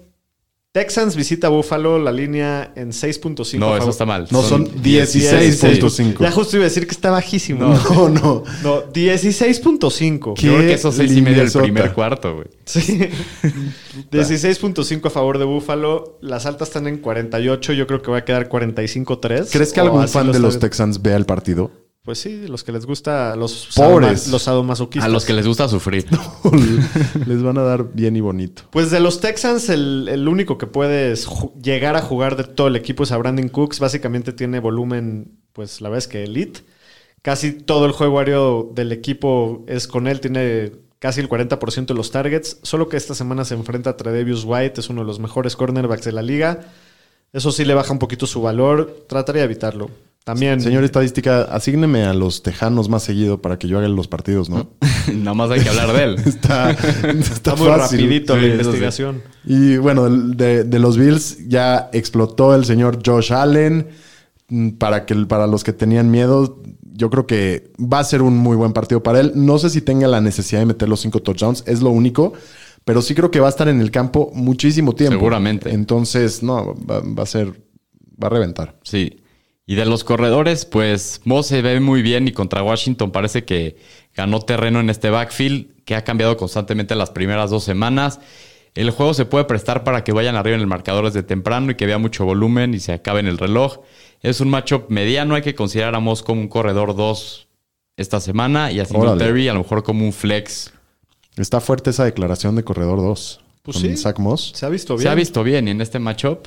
Texans visita Buffalo, la línea en 6.5. No, a eso favor- está mal. No, son 16.5. 16.5. Ya justo iba a decir que está bajísimo. No, no. No, 16.5. ¿Qué? Yo creo que esos seis y medio del primer cuarto, güey. Sí. 16.5 a favor de Buffalo. Las altas están en 48. Yo creo que va a quedar 45-3. ¿Crees que algún fan de los. Texans vea el partido? Pues sí, los que les gusta, los, Pobres. los sadomasoquistas. A los que les gusta sufrir. Les van a dar bien y bonito. Pues de los Texans, el, el único que puedes ju- llegar a jugar de todo el equipo es a Brandon Cooks. Básicamente tiene volumen, pues la verdad es que elite. Casi todo el juego aéreo del equipo es con él. Tiene casi el 40% de los targets. Solo que esta semana se enfrenta a Tredevius White. Es uno de los mejores cornerbacks de la liga. Eso sí le baja un poquito su valor. Trataría de evitarlo. También... Señor estadística, asígneme a los tejanos más seguido para que yo haga los partidos, ¿no? Nada más hay que hablar de él. Está, está Está muy fácil. rapidito Sí, la sí. investigación. Y bueno, de, de los Bills ya explotó el señor Josh Allen. Mm, Para, que, para los que tenían miedo, yo creo que va a ser un muy buen partido para él. No sé si tenga la necesidad de meter los cinco touchdowns, es lo único. Pero sí creo que va a estar en el campo muchísimo tiempo. Seguramente. Entonces, no, va, va a ser. Va a reventar. Sí. Y de los corredores, pues Mo se ve muy bien y contra Washington parece que ganó terreno en este backfield que ha cambiado constantemente las primeras dos semanas. El juego se puede prestar para que vayan arriba en el marcador desde temprano y que vea mucho volumen y se acabe en el reloj. Es un matchup mediano, hay que considerar a Moss como un corredor 2 esta semana y a Singletary a lo mejor como un flex. Está fuerte esa declaración de corredor 2. Pues con sí. Zach Moss. Se ha visto bien. Se ha visto bien y en este matchup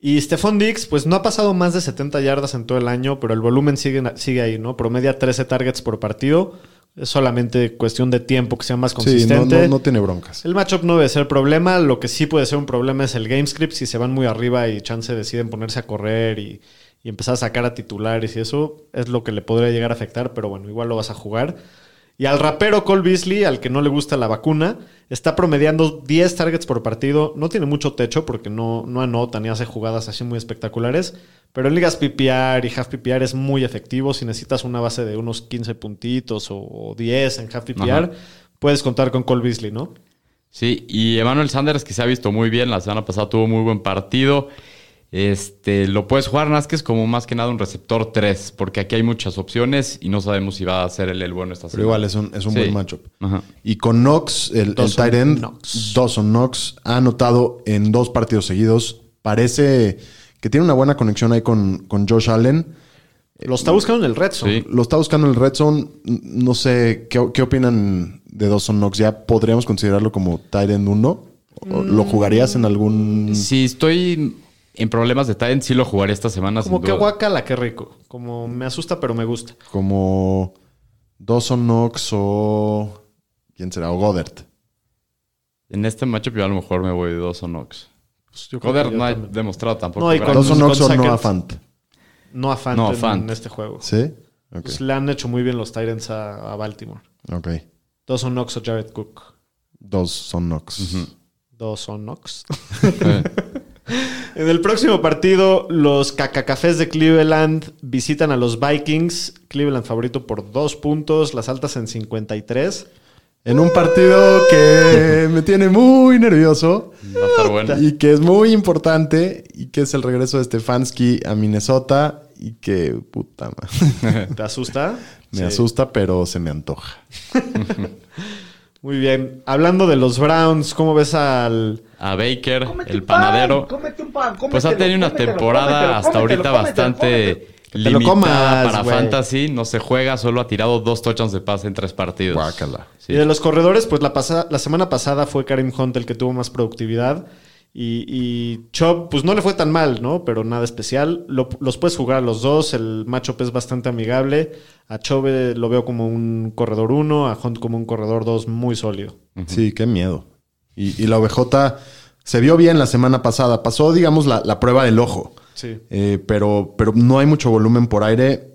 Y Stephon Dix, pues no ha pasado más de 70 yardas en todo el año, pero el volumen sigue, sigue ahí, ¿no? Promedia 13 targets por partido. Es solamente cuestión de tiempo que sea más Sí, no, consistente. no, no tiene broncas. El matchup no debe ser problema. Lo que sí puede ser un problema es el game script. Si se van muy arriba y chance deciden ponerse a correr y, y empezar a sacar a titulares y eso es lo que le podría llegar a afectar. Pero bueno, igual lo vas a jugar. Y al rapero Cole Beasley, al que no le gusta la vacuna, está promediando 10 targets por partido. No tiene mucho techo porque no, no anota ni hace jugadas así muy espectaculares. Pero en ligas PPR y half PPR es muy efectivo. Si necesitas una base de unos 15 puntitos o, o 10 en half PPR, Ajá. puedes contar con Cole Beasley, ¿no? Sí, y Emmanuel Sanders, que se ha visto muy bien, la semana pasada tuvo muy buen partido. Este, lo puedes jugar, es como más que nada un receptor 3, porque aquí hay muchas opciones y no sabemos si va a ser el, el bueno esta Pero semana. igual es un, es un Sí. buen matchup. Ajá. Y con Knox, el, tight end, Knox. Dawson Knox, ha anotado en dos partidos seguidos. Parece que tiene una buena conexión ahí con, con Josh Allen. Lo está buscando en el red zone. Sí. Lo está buscando en el Red Zone. No sé, ¿qué, qué opinan de Dawson Knox? ¿Ya podríamos considerarlo como tight end 1? ¿O ¿Lo jugarías en algún...? Si estoy en problemas de Titans, sí lo jugaría esta semana. Como sin que duda. guacala, qué rico. Como me asusta, pero me gusta. Como Dawson Knox o... ¿Quién será? O Goddard. En este matchup yo a lo mejor me voy de dos o Knox. Pues Goddard no ha demostrado tampoco. No, y con- Dawson Knox o. Noah Fant. No Fant en, Fant. en este juego. ¿Sí? Pues le han hecho muy bien los Titans a, a Baltimore. Ok. Dos son Knox o Jared Cook. Dawson Knox. Dos son Knox. En el próximo partido, los cacacafés de Cleveland visitan a los Vikings. Cleveland favorito por dos puntos, las altas en 53. En un partido que me tiene muy nervioso va a estar bueno. y que es muy importante y que es el regreso de Stefanski a Minnesota y que, puta madre, ¿Te asusta? me Sí. asusta, pero se me antoja. Muy bien. Hablando de los Browns, ¿cómo ves al... A Baker, Cómete el un pan, panadero. cómete un pan, Pues ha tenido una cómetelo, temporada cómetelo, hasta ahorita bastante limitada comas, para fantasy. No se juega, solo ha tirado dos touchdowns de pase en tres partidos. Guácala. Sí. Y de los corredores, pues la, pasada, la semana pasada fue Karim Hunt el que tuvo más productividad. Y, y Chubb, pues no le fue tan mal, ¿no? Pero nada especial. Lo- los puedes jugar a los dos. El matchup es bastante amigable. A eh, lo veo como un corredor 1, a Hunt como un corredor 2 muy sólido. Sí, qué miedo. Y, y la OBJ se vio bien la semana pasada. Pasó, digamos, la, la prueba del ojo. Sí. Eh, pero, pero no hay mucho volumen por aire.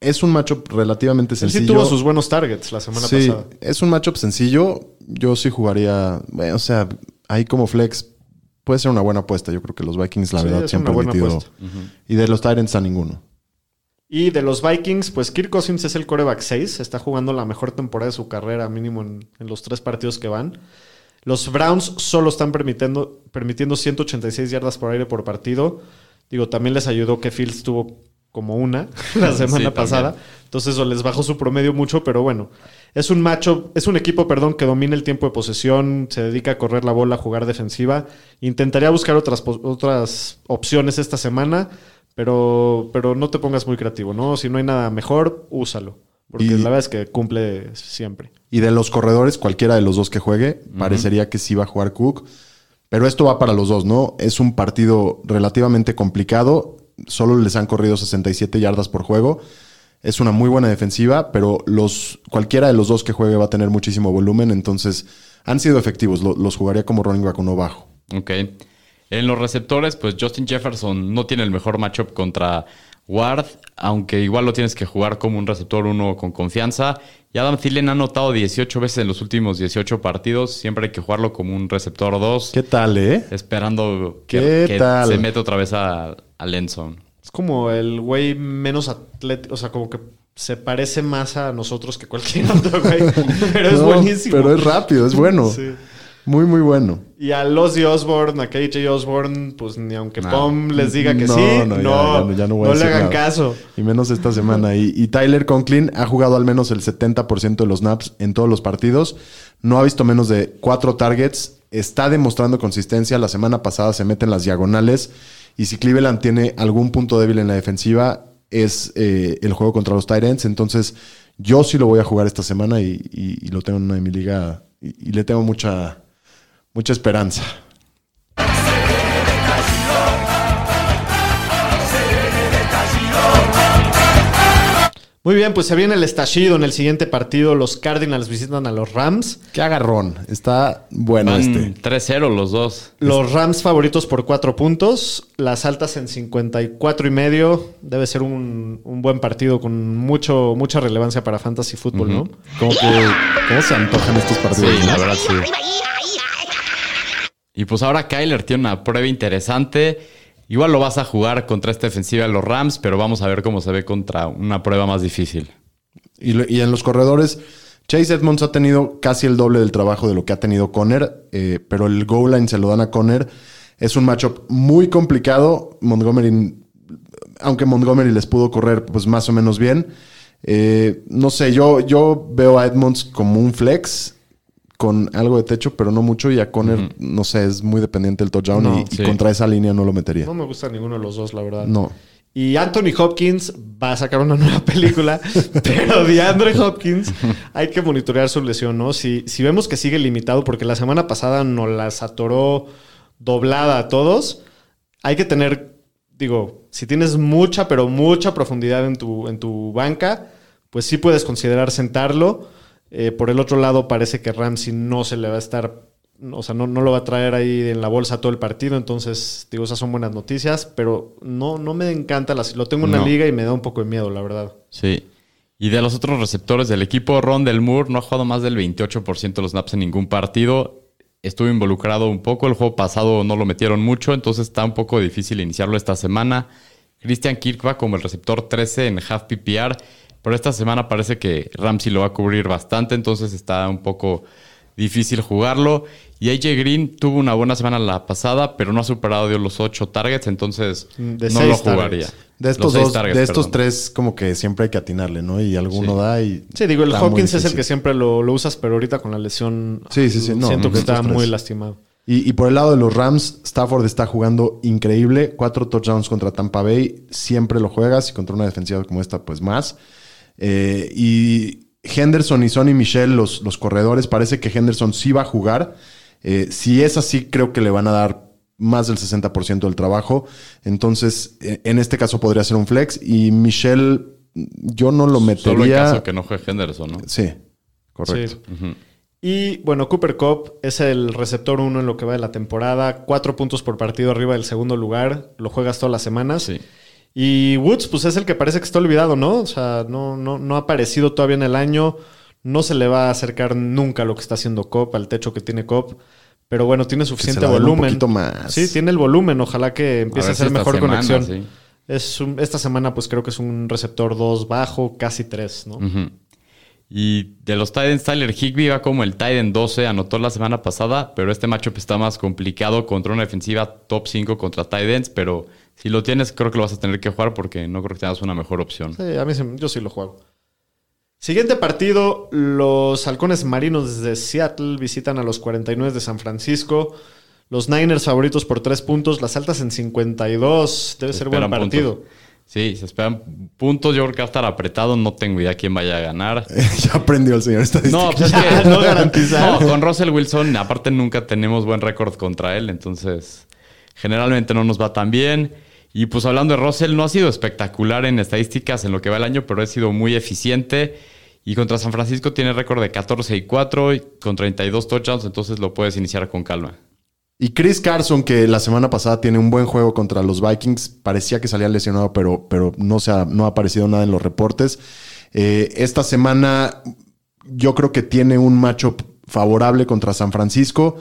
Es un matchup relativamente Él sencillo. sí tuvo sus buenos targets la semana sí, pasada. es un matchup sencillo. Yo sí jugaría, bueno, o sea, ahí como flex puede ser una buena apuesta. Yo creo que los Vikings, la Sí, verdad, siempre han metido. apuesta. Y de los Tyrants a ninguno. Y de los Vikings, pues Kirk Cousins es el coreback 6. Está jugando la mejor temporada de su carrera, mínimo en, en los tres partidos que van. Los Browns solo están permitiendo, permitiendo 186 yardas por aire por partido. Digo, también les ayudó que Fields tuvo como una la semana Sí, pasada. también. Entonces eso les bajó su promedio mucho, pero bueno. Es un macho, es un equipo, perdón, que domina el tiempo de posesión, se dedica a correr la bola, a jugar defensiva. Intentaría buscar otras, otras opciones esta semana, pero, pero no te pongas muy creativo, ¿no? Si no hay nada mejor, úsalo. Porque Y- la verdad es que cumple siempre. Y de los corredores, cualquiera de los dos que juegue, parecería que sí va a jugar Cook. Pero esto va para los dos, ¿no? Es un partido relativamente complicado. Solo les han corrido 67 yardas por juego. Es una muy buena defensiva, pero los, cualquiera de los dos que juegue va a tener muchísimo volumen. Entonces, han sido efectivos. Lo- los jugaría como running back uno bajo. Ok. En los receptores, pues Justin Jefferson no tiene el mejor matchup contra Ward, aunque igual lo tienes que jugar como un receptor uno con confianza. Y Adam Thielen ha anotado 18 veces en los últimos 18 partidos. Siempre hay que jugarlo como un receptor 2, ¿Qué tal, eh? esperando que, ¿Qué que tal? se mete otra vez a, al end zone. Es como el güey menos atlético, o sea, como que se parece más a nosotros que cualquier otro güey. Pero es No, buenísimo. Pero es rápido, es bueno. Sí. Muy, muy bueno. Y a Ozzy Osbourne, a KJ Osbourne, pues ni aunque No. Pom les diga que No, sí, no, no, ya- ya no- ya no voy a le hagan nada. caso. Y menos esta semana. Y, y Tyler Conklin ha jugado al menos el 70% de los snaps en todos los partidos. No ha visto menos de cuatro targets. Está demostrando consistencia. La semana pasada se mete en las diagonales. Y si Cleveland tiene algún punto débil en la defensiva, es eh, el juego contra los Tyrants. Entonces, yo sí lo voy a jugar esta semana y, y- y lo tengo en una de mi liga. Y le tengo mucha, mucha esperanza. Muy bien, pues se viene el estallido en el siguiente partido. Los Cardinals visitan a los Rams. Qué agarrón. Está bueno este. 3-0 los dos. Los Rams favoritos por 4 puntos. Las altas en 54 y medio. Debe ser un, buen partido con mucho, mucha relevancia para Fantasy Fútbol, ¿no? Como ¿Cómo se antojan estos partidos? Sí, la verdad sí. Y pues ahora Kyler tiene una prueba interesante. Igual lo vas a jugar contra esta defensiva de los Rams, pero vamos a ver cómo se ve contra una prueba más difícil. Y, en los corredores, Chase Edmonds ha tenido casi el doble del trabajo de lo que ha tenido Conner, eh, pero el goal line se lo dan a Conner. Es un matchup muy complicado. Montgomery, aunque Montgomery les pudo correr pues más o menos bien. eh, no sé, yo, yo veo a Edmonds como un flex con algo de techo, pero no mucho. Y a Conner, no sé, es muy dependiente del touchdown No, y, contra esa línea no lo metería. No me gusta ninguno de los dos, la verdad. No. Y Anthony Hopkins va a sacar una nueva película, pero DeAndre Hopkins hay que monitorear su lesión, ¿no? Si, si vemos que sigue limitado, porque la semana pasada nos las atoró doblada a todos, hay que tener, digo, si tienes mucha, pero mucha profundidad en tu, en tu banca, pues sí puedes considerar sentarlo. Eh, por el otro lado, parece que Ramsey no se le va a estar, o sea, no, no lo va a traer ahí en la bolsa todo el partido. Entonces, digo, esas son buenas noticias, pero no, no me encanta. Las, lo tengo en una liga y me da un poco de miedo, la verdad. Sí. Y de los otros receptores del equipo, Ron Del Moore no ha jugado más del 28% de los snaps en ningún partido. Estuvo involucrado un poco. El juego pasado no lo metieron mucho, entonces está un poco difícil iniciarlo esta semana. Christian Kirk va como el receptor 13 en half PPR, pero esta semana parece que Ramsey lo va a cubrir bastante, entonces está un poco difícil jugarlo. Y AJ Green tuvo una buena semana la pasada, pero no ha superado los 8 targets, entonces De no lo jugaría. targets. De estos, seis dos, targets, de estos perdón. tres, como que siempre hay que atinarle, ¿no? Y alguno Sí. da y. Sí, digo, el Hopkins es el que siempre lo, lo usas, pero ahorita con la lesión Sí, sí, sí, no, siento no, que está tres. muy lastimado. Y, y por el lado de los Rams, Stafford está jugando increíble. Cuatro touchdowns contra Tampa Bay. Siempre lo juegas y contra una defensiva como esta, pues más. Eh, y Henderson y Sonny Michel, los, los corredores, parece que Henderson sí va a jugar. Eh, si es así, creo que le van a dar más del 60% del trabajo. Entonces, eh, en este caso podría ser un flex. Y Michel, yo no lo metería. Solo en caso que no juegue Henderson, ¿no? Sí, correcto. Sí. Y bueno, Cooper Cup es el receptor uno en lo que va de la temporada. Cuatro puntos por partido arriba del segundo lugar. Lo juegas todas las semanas. Sí. Y Woods, pues es el que parece que está olvidado, ¿no? O sea, no, no, no ha aparecido todavía en el año. No se le va a acercar nunca a lo que está haciendo Cop, al techo que tiene Cop. Pero bueno, tiene suficiente un volumen. poquito más. Sí, tiene el volumen. Ojalá que empiece a, si hacer esta mejor semana, conexión. sí. Es un- esta semana, pues creo que es un receptor 2 bajo, casi 3, ¿no? Y de los Titans, Tyler Higby va como el Titan 12, anotó la semana pasada, pero este matchup está más complicado contra una defensiva top 5 contra Titans, pero si lo tienes, creo que lo vas a tener que jugar porque no creo que tengas una mejor opción. Sí, a mí yo sí lo juego. Siguiente partido, los halcones marinos de Seattle visitan a los 49 de San Francisco. Los Niners favoritos por 3 puntos, las altas en 52. Debe Se ser buen partido. puntos. Sí, se esperan puntos. Yo creo que va a estar apretado. No tengo idea quién vaya a ganar. ya aprendió el señor estadística. No, pues es que no garantizar. No, con Russell Wilson, aparte nunca tenemos buen récord contra él, entonces generalmente no nos va tan bien. Y pues hablando de Russell, no ha sido espectacular en estadísticas en lo que va el año, pero ha sido muy eficiente. Y contra San Francisco tiene récord de 14 y 4 y con 32 touchdowns, entonces lo puedes iniciar con calma. Y Chris Carson, que la semana pasada tiene un buen juego contra los Vikings, parecía que salía lesionado, pero, pero no, se ha, no ha aparecido nada en los reportes. Eh, esta semana yo creo que tiene un matchup favorable contra San Francisco.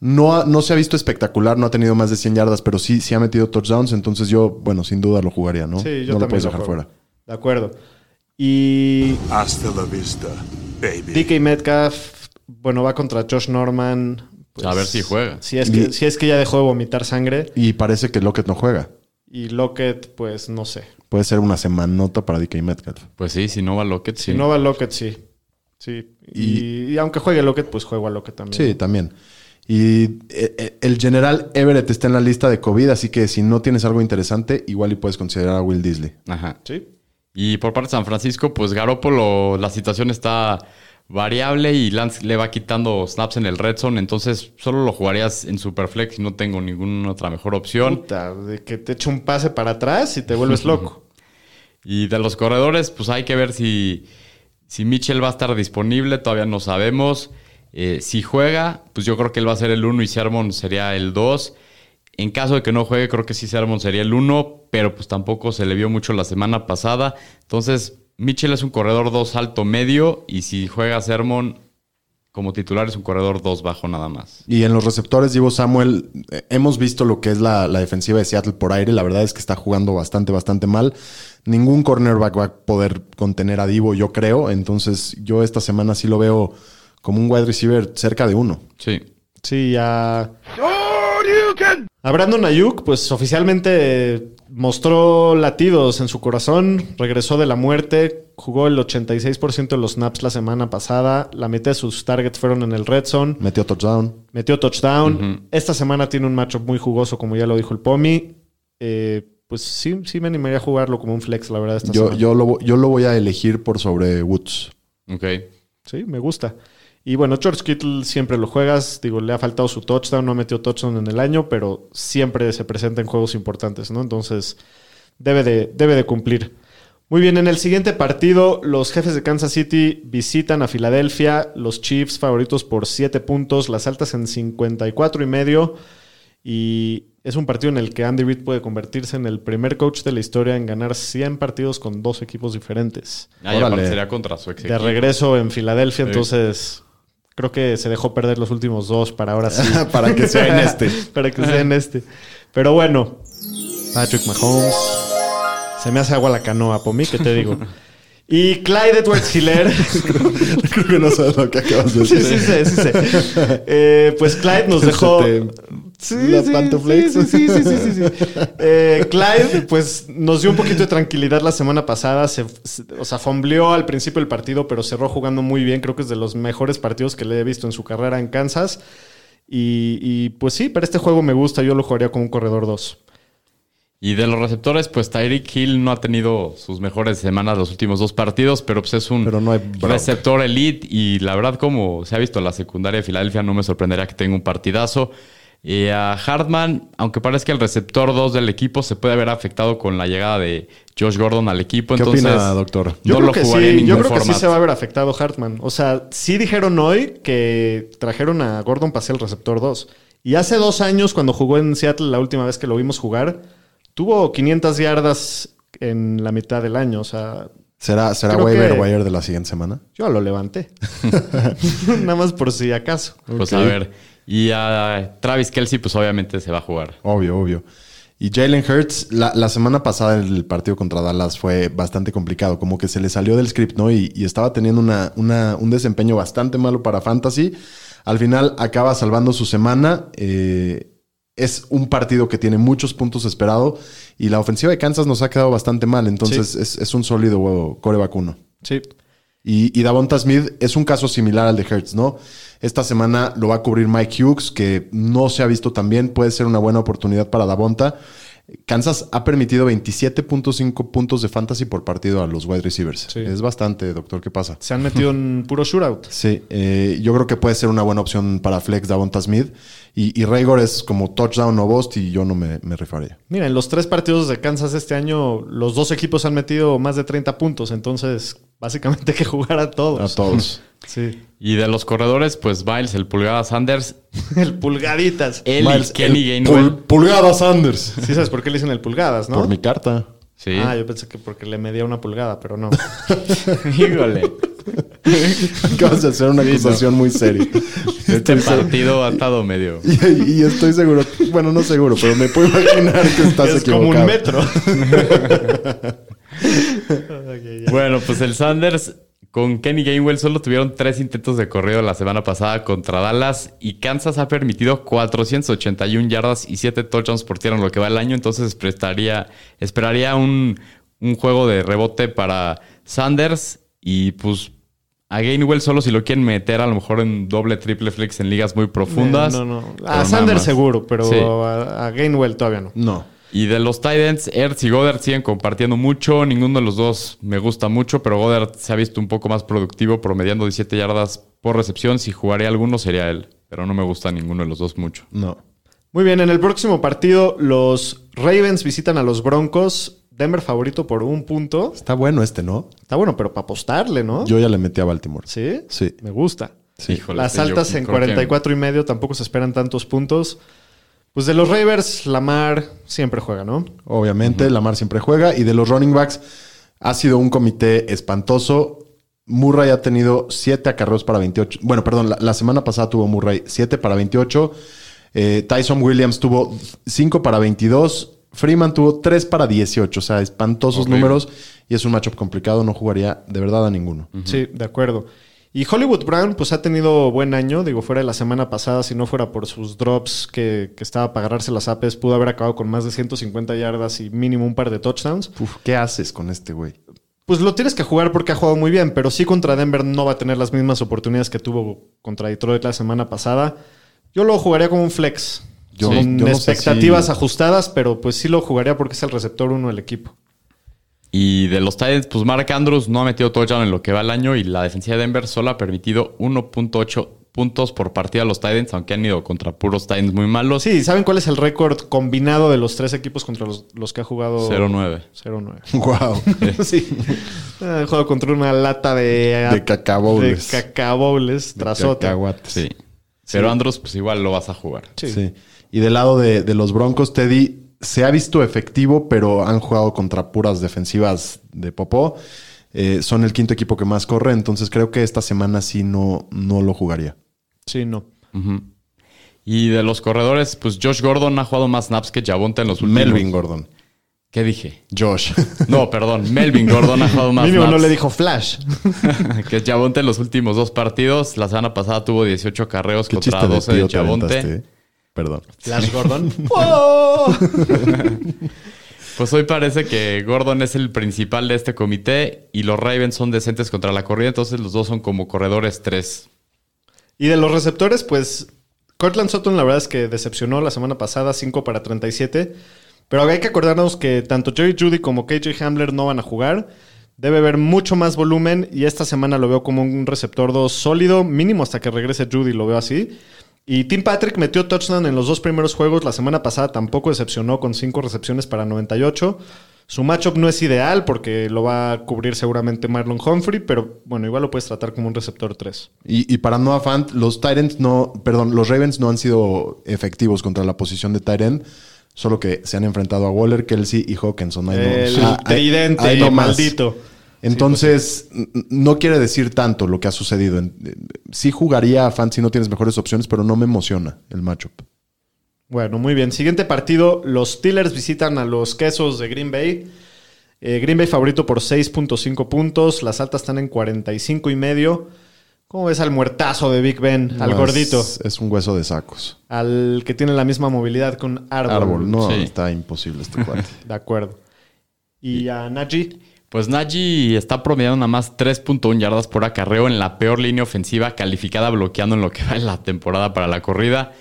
No, ha- no se ha visto espectacular, no ha tenido más de 100 yardas, pero sí, sí ha metido touchdowns, entonces yo, bueno, sin duda lo jugaría, ¿no? Sí, yo no lo puedes dejar fuera. De acuerdo. Y Hasta la vista, baby. DK Metcalf, bueno, va contra Josh Norman. pues, A ver si juega. Si es, que, Y- si es que ya dejó de vomitar sangre. Y parece que Lockett no juega. Y Lockett, pues no sé. Puede ser una semanota para DK Metcalf. Pues sí, si no va Lockett, sí. Si no va Lockett, sí. Sí. Y, y aunque juegue Lockett, pues juego a Lockett también. Sí, también. Y eh, eh, el general Everett está en la lista de COVID, así que si no tienes algo interesante, igual y puedes considerar a Will Disley. Ajá. Sí. Y por parte de San Francisco, pues Garópolo, la situación está variable y Lance le va quitando snaps en el red zone, entonces solo lo jugarías en Superflex y no tengo ninguna otra mejor opción. Puta, de que te eche un pase para atrás y te vuelves loco. Y de los corredores, pues hay que ver si, si Mitchell va a estar disponible, todavía no sabemos. Eh, si juega, pues yo creo que él va a ser el 1 y Sermon sería el 2. En caso de que no juegue, creo que sí Sermon sería el 1, pero pues tampoco se le vio mucho la semana pasada. Entonces, Mitchell es un corredor 2 alto medio y si juega Sermon como titular es un corredor 2 bajo nada más. Y en los receptores, Divo Samuel, eh, hemos visto lo que es la, la defensiva de Seattle por aire. La verdad es que está jugando bastante, bastante mal. Ningún cornerback va a poder contener a Divo, yo creo. Entonces, yo esta semana sí lo veo como un wide receiver cerca de uno. Sí. Sí, a. A Brandon Ayuk, pues oficialmente mostró latidos en su corazón, regresó de la muerte, jugó el 86% de los snaps la semana pasada, la mitad de sus targets fueron en el red zone, Metió touchdown. metió touchdown. Esta semana tiene un matchup muy jugoso, como ya lo dijo el Pomi. Eh, pues sí, sí me animaría a jugarlo como un flex, la verdad. Esta Yo, semana. yo, lo, yo lo voy a elegir por sobre Woods. Ok. Sí, me gusta. Y bueno, George Kittle siempre lo juegas. Digo, le ha faltado su touchdown, no ha metido touchdown en el año, pero siempre se presenta en juegos importantes, ¿no? Entonces, debe de, debe de cumplir. Muy bien, en el siguiente partido, los jefes de Kansas City visitan a Filadelfia, los Chiefs favoritos por 7 puntos, las altas en 54 y medio. Y es un partido en el que Andy Reid puede convertirse en el primer coach de la historia en ganar 100 partidos con dos equipos diferentes Ah, y Órale. aparte sería contra su ex de regreso en Filadelfia, Sí. entonces creo que se dejó perder los últimos dos para ahora sí. Para que sea en este. para que sea en este. Pero bueno, Patrick Mahomes. Se me hace agua la canoa, por mí, que te digo. Y Clyde Edwards Hiller. Creo que no sabes lo que acabas de sí, decir. sí, sí, sí, sí. Eh, pues Clyde nos dejó. Sí, la sí, pantuflex. sí, sí, sí, sí, sí, sí. Eh, Clyde, pues nos dio un poquito de tranquilidad la semana pasada. Se, se- o sea, fombleó al principio del partido, pero cerró jugando muy bien. Creo que es de los mejores partidos que le he visto en su carrera en Kansas. Y, y, pues sí, para este juego me gusta. Yo lo jugaría con un corredor 2. Y de los receptores, pues Tyreek Hill no ha tenido sus mejores semanas los últimos dos partidos, pero pues es un Pero no receptor elite y la verdad como se ha visto en la secundaria de Filadelfia no me sorprendería que tenga un partidazo. Y a Hartman, aunque parezca el receptor 2 del equipo, se puede haber afectado con la llegada de Josh Gordon al equipo. ¿Qué entonces, opina, doctor? Yo no creo lo que jugaría sí, en yo creo que sí se va a ver afectado Hartman. O sea, sí dijeron hoy que trajeron a Gordon para ser el receptor 2. Y hace dos años, cuando jugó en Seattle, la última vez que lo vimos jugar, tuvo 500 yardas en la mitad del año. O sea, ¿Será, será Creo waiver que- wire de la siguiente semana? yo lo levanté. Nada más por si acaso. Pues a ver. Y a Travis Kelsey, pues obviamente se va a jugar. Obvio, obvio. Y Jalen Hurts, la, la semana pasada el partido contra Dallas fue bastante complicado. Como que se le salió del script, ¿no? Y, y estaba teniendo una, una- un desempeño bastante malo para Fantasy. Al final acaba salvando su semana. Eh, es un partido que tiene muchos puntos esperado. Y la ofensiva de Kansas nos ha quedado bastante mal. Entonces es, es un sólido core vacuno. Sí. Y, y Davonta Smith es un caso similar al de Hertz, ¿no? Esta semana lo va a cubrir Mike Hughes, que no se ha visto tan bien. Puede ser una buena oportunidad para Davonta. Kansas ha permitido 27.5 puntos de fantasy por partido a los wide receivers. Sí. Es bastante, doctor. ¿Qué pasa? Se han metido en puro shootout. Sí, eh, yo creo que puede ser una buena opción para Flex Davonta Smith. Y, y Raygor es como touchdown o bust y yo no me, me rifaría. Mira, en los tres partidos de Kansas este año, los dos equipos han metido más de 30 puntos. Entonces, básicamente hay que jugar a todos. A todos. Sí. Y de los corredores, pues Miles, el pulgada Sanders, El pulgaditas. él Miles, y Kenny el Gainwell. pul- Pulgada Sanders. Sí sabes por qué le dicen el pulgadas, ¿no? Por mi carta. Sí. Ah, yo pensé que porque le medía una pulgada, pero no. Híjole. Acabas de hacer una acusación muy seria. Este partido ha estado medio. Y, y estoy seguro, bueno, no seguro, pero me puedo imaginar que estás es equivocado. como un metro. Bueno, pues el Sanders con Kenny Gainwell solo tuvieron tres intentos de corrido la semana pasada contra Dallas y Kansas ha permitido 481 yardas y 7 touchdowns por tierra en lo que va el año, entonces prestaría, esperaría un, un juego de rebote para Sanders y pues a Gainwell solo si lo quieren meter a lo mejor en doble, triple flex en ligas muy profundas. No, no. pero A Sanders seguro, pero Sí. a, a Gainwell todavía no. No. Y de los Titans, Ertz y Goddard siguen compartiendo mucho. Ninguno de los dos me gusta mucho, pero Goddard se ha visto un poco más productivo, promediando 17 yardas por recepción. Si jugaría alguno sería él, pero no me gusta ninguno de los dos mucho. No. Muy bien, en el próximo partido, los Ravens visitan a los Broncos. Denver favorito por un punto. Está bueno este, ¿no? Está bueno, pero para apostarle, ¿no? Yo ya le metí a Baltimore. Sí. Sí. Me gusta. Sí. Híjole, Las este yo altas en creo que- 44 y medio tampoco se esperan tantos puntos. Pues de los Ravers, Lamar siempre juega, ¿no? Obviamente, Lamar siempre juega. Y de los running backs, ha sido un comité espantoso. Murray ha tenido 7 acarreos para 28. Bueno, perdón, la, la semana pasada tuvo Murray 7 para 28. Eh, Tyson Williams tuvo 5 para 22. Freeman tuvo 3 para 18. O sea, espantosos Horrible. números. Y es un matchup complicado. No jugaría de verdad a ninguno. Sí, de acuerdo. Y Hollywood Brown, pues ha tenido buen año. Digo, fuera de la semana pasada, si no fuera por sus drops que, que estaba para agarrarse las apes, pudo haber acabado con más de 150 yardas y mínimo un par de touchdowns. Uf, ¿qué haces con este güey? Pues lo tienes que jugar porque ha jugado muy bien, pero sí contra Denver no va a tener las mismas oportunidades que tuvo contra Detroit la semana pasada. Yo lo jugaría como un flex. Yo no expectativas si- ajustadas, pero pues sí lo jugaría porque es el receptor uno del equipo. Y de los Titans, pues Mark Andrews no ha metido touchdown en lo que va el año y la defensiva de Denver solo ha permitido 1.8 puntos por partida a los Titans, aunque han ido contra puros Titans muy malos. Sí, ¿saben cuál es el récord combinado de los tres equipos contra los, los que ha jugado? 0-9. 0-9. Wow. sí. Ha jugado contra una lata de... De cacaboles. De cacaboles, trazote. Cacahuates. Sí. Pero Andrews, pues igual lo vas a jugar. Sí. Sí. Y del lado de, de los Broncos, Teddy se ha visto efectivo, pero han jugado contra puras defensivas de Popó. Eh, son el quinto equipo que más corre, entonces creo que esta semana sí no, no lo jugaría. Sí, no. Y de los corredores, pues Josh Gordon ha jugado más snaps que Javonte en los últimos. Melvin Gordon. ¿Qué dije? Josh. No, perdón. Melvin Gordon ha jugado más Mínimo no snaps le dijo Flash. que Javonte en los últimos dos partidos. La semana pasada tuvo 18 carreos Qué contra chiste de 12 de Javonte. Perdón. Flash Gordon. ¡Oh! Pues hoy parece que Gordon es el principal de este comité y los Ravens son decentes contra la corrida, entonces los dos son como corredores 3. Y de los receptores, pues Cortland Sutton la verdad es que decepcionó la semana pasada, 5 para 37. Pero hay que acordarnos que tanto Jerry Judy como KJ Hamler no van a jugar. Debe haber mucho más volumen y esta semana lo veo como un receptor 2 sólido, mínimo hasta que regrese Judy, lo veo así. Y Tim Patrick metió touchdown en los dos primeros juegos. La semana pasada tampoco decepcionó con 5 recepciones para 98. Su matchup no es ideal porque lo va a cubrir seguramente Marlon Humphrey, pero bueno, igual lo puedes tratar como un receptor 3. Y, y para Noah Fant, los Titans no, perdón, los Ravens no han sido efectivos contra la posición de Tyrant, solo que se han enfrentado a Waller, Kelsey y Hawkinson. Ahí no- El ah, ahí- tridente ahí no más. Maldito. Entonces, no quiere decir tanto lo que ha sucedido. En- eh, Sí jugaría a Fant si no tienes mejores opciones, pero no me emociona el matchup. Bueno, muy bien. Siguiente partido. Los Steelers visitan a los Quesos de Green Bay. Eh, Green Bay favorito por 6.5 puntos. Las altas están en 45 y medio. ¿Cómo ves al muertazo de Big Ben? Al gordito. Es, es un hueso de sacos. Al que tiene la misma movilidad con Árbol. Árbol, no, Sí. está imposible este cuate. De acuerdo. Y a Najee. Pues Najee está promediando nada más 3.1 yardas por acarreo en la peor línea ofensiva calificada bloqueando en lo que va en la temporada para la corrida.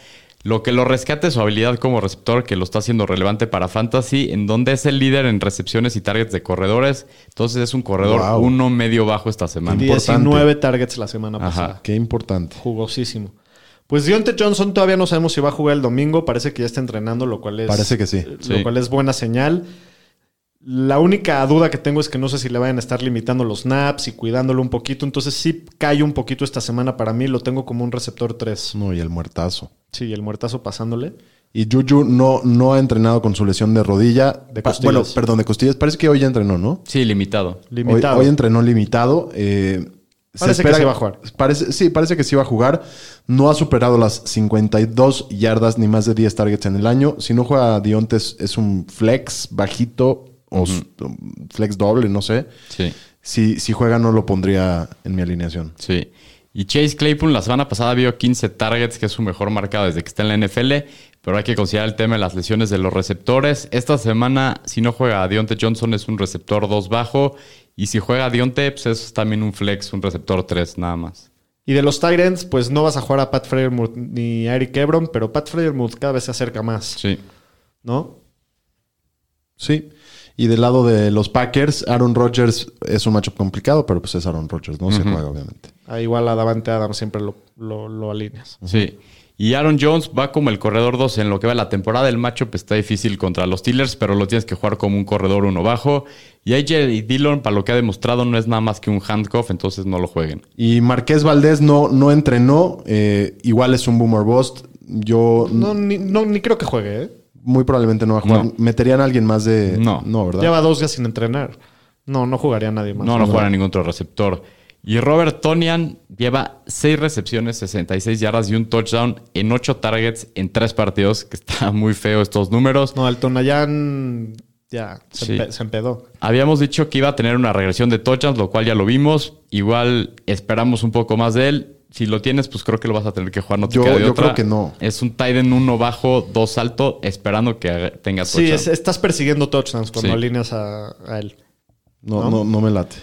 Lo que lo rescate es su habilidad como receptor, que lo está haciendo relevante para Fantasy, en donde es el líder en recepciones y targets de corredores. Entonces es un corredor Wow. uno medio bajo esta semana. Importante. 19 targets la semana Ajá. pasada. Qué importante. Jugosísimo. Pues Deontay Johnson todavía no sabemos si va a jugar el domingo. Parece que ya está entrenando, lo cual es. Parece que sí. Lo Sí. cual es buena señal. La única duda que tengo es que no sé si le vayan a estar limitando los naps y cuidándolo un poquito. Entonces sí cae un poquito esta semana para mí. Lo tengo como un receptor 3. No, y el muertazo. Sí, el muertazo pasándole. Y Juju no, no ha entrenado con su lesión de rodilla. De costillas. bueno, perdón, de costillas. Parece que hoy ya entrenó, ¿no? Sí, limitado. Hoy, Limitado. hoy entrenó limitado. eh, se Parece que sí va a jugar. Parece, sí, parece que sí va a jugar. No ha superado las 52 yardas ni más de 10 targets en el año. Si no juega Diontes, es un flex bajito o flex doble, no sé. Sí. Si, si juega, no lo pondría en mi alineación. Sí. Y Chase Claypool la semana pasada vio 15 targets, que es su mejor marcado desde que está en la NFL, pero hay que considerar el tema de las lesiones de los receptores. Esta semana, si no juega a Dionte Johnson, es un receptor 2 bajo, y si juega a Dionte, pues es también un flex, un receptor 3 nada más. Y de los Tyrants, pues no vas a jugar a Pat Freyermuth ni a Eric Ebron, pero Pat Freyermuth cada vez se acerca más, Sí. ¿no? Sí. Y del lado de los Packers, Aaron Rodgers es un matchup complicado, pero pues es Aaron Rodgers, no se juega, obviamente. Ah, igual a Davante Adams siempre lo, lo, lo alineas. Sí. Y Aaron Jones va como el corredor 2 en lo que va la temporada. El matchup está difícil contra los Steelers, pero lo tienes que jugar como un corredor uno bajo. Y AJ Dillon, para lo que ha demostrado, no es nada más que un handcuff, entonces no lo jueguen. Y Marqués Valdés no, no entrenó. eh, igual es un boomer bust. Yo No, ni, no, ni creo que juegue, ¿eh? Muy probablemente no va a jugar. No. ¿Meterían a alguien más de...? No. No, ¿verdad? Lleva dos días sin entrenar. No, no jugaría nadie más. No, no juega ningún otro receptor. Y Robert Tonian lleva 6 recepciones, 66 yardas y un touchdown en 8 targets en 3 partidos, que está muy feo estos números. No, el Tonayán ya se, Sí. empe- se empedó. Habíamos dicho que iba a tener una regresión de touchdowns, lo cual ya lo vimos. Igual esperamos un poco más de él. Si lo tienes, pues creo que lo vas a tener que jugar. No te Yo- queda de yo otra. creo que no. Es un tight end uno bajo, dos alto, esperando que haga- tenga touchdown. Sí, es- estás persiguiendo touchdowns cuando Sí. alineas a, a él. No, ¿no? no, no me late.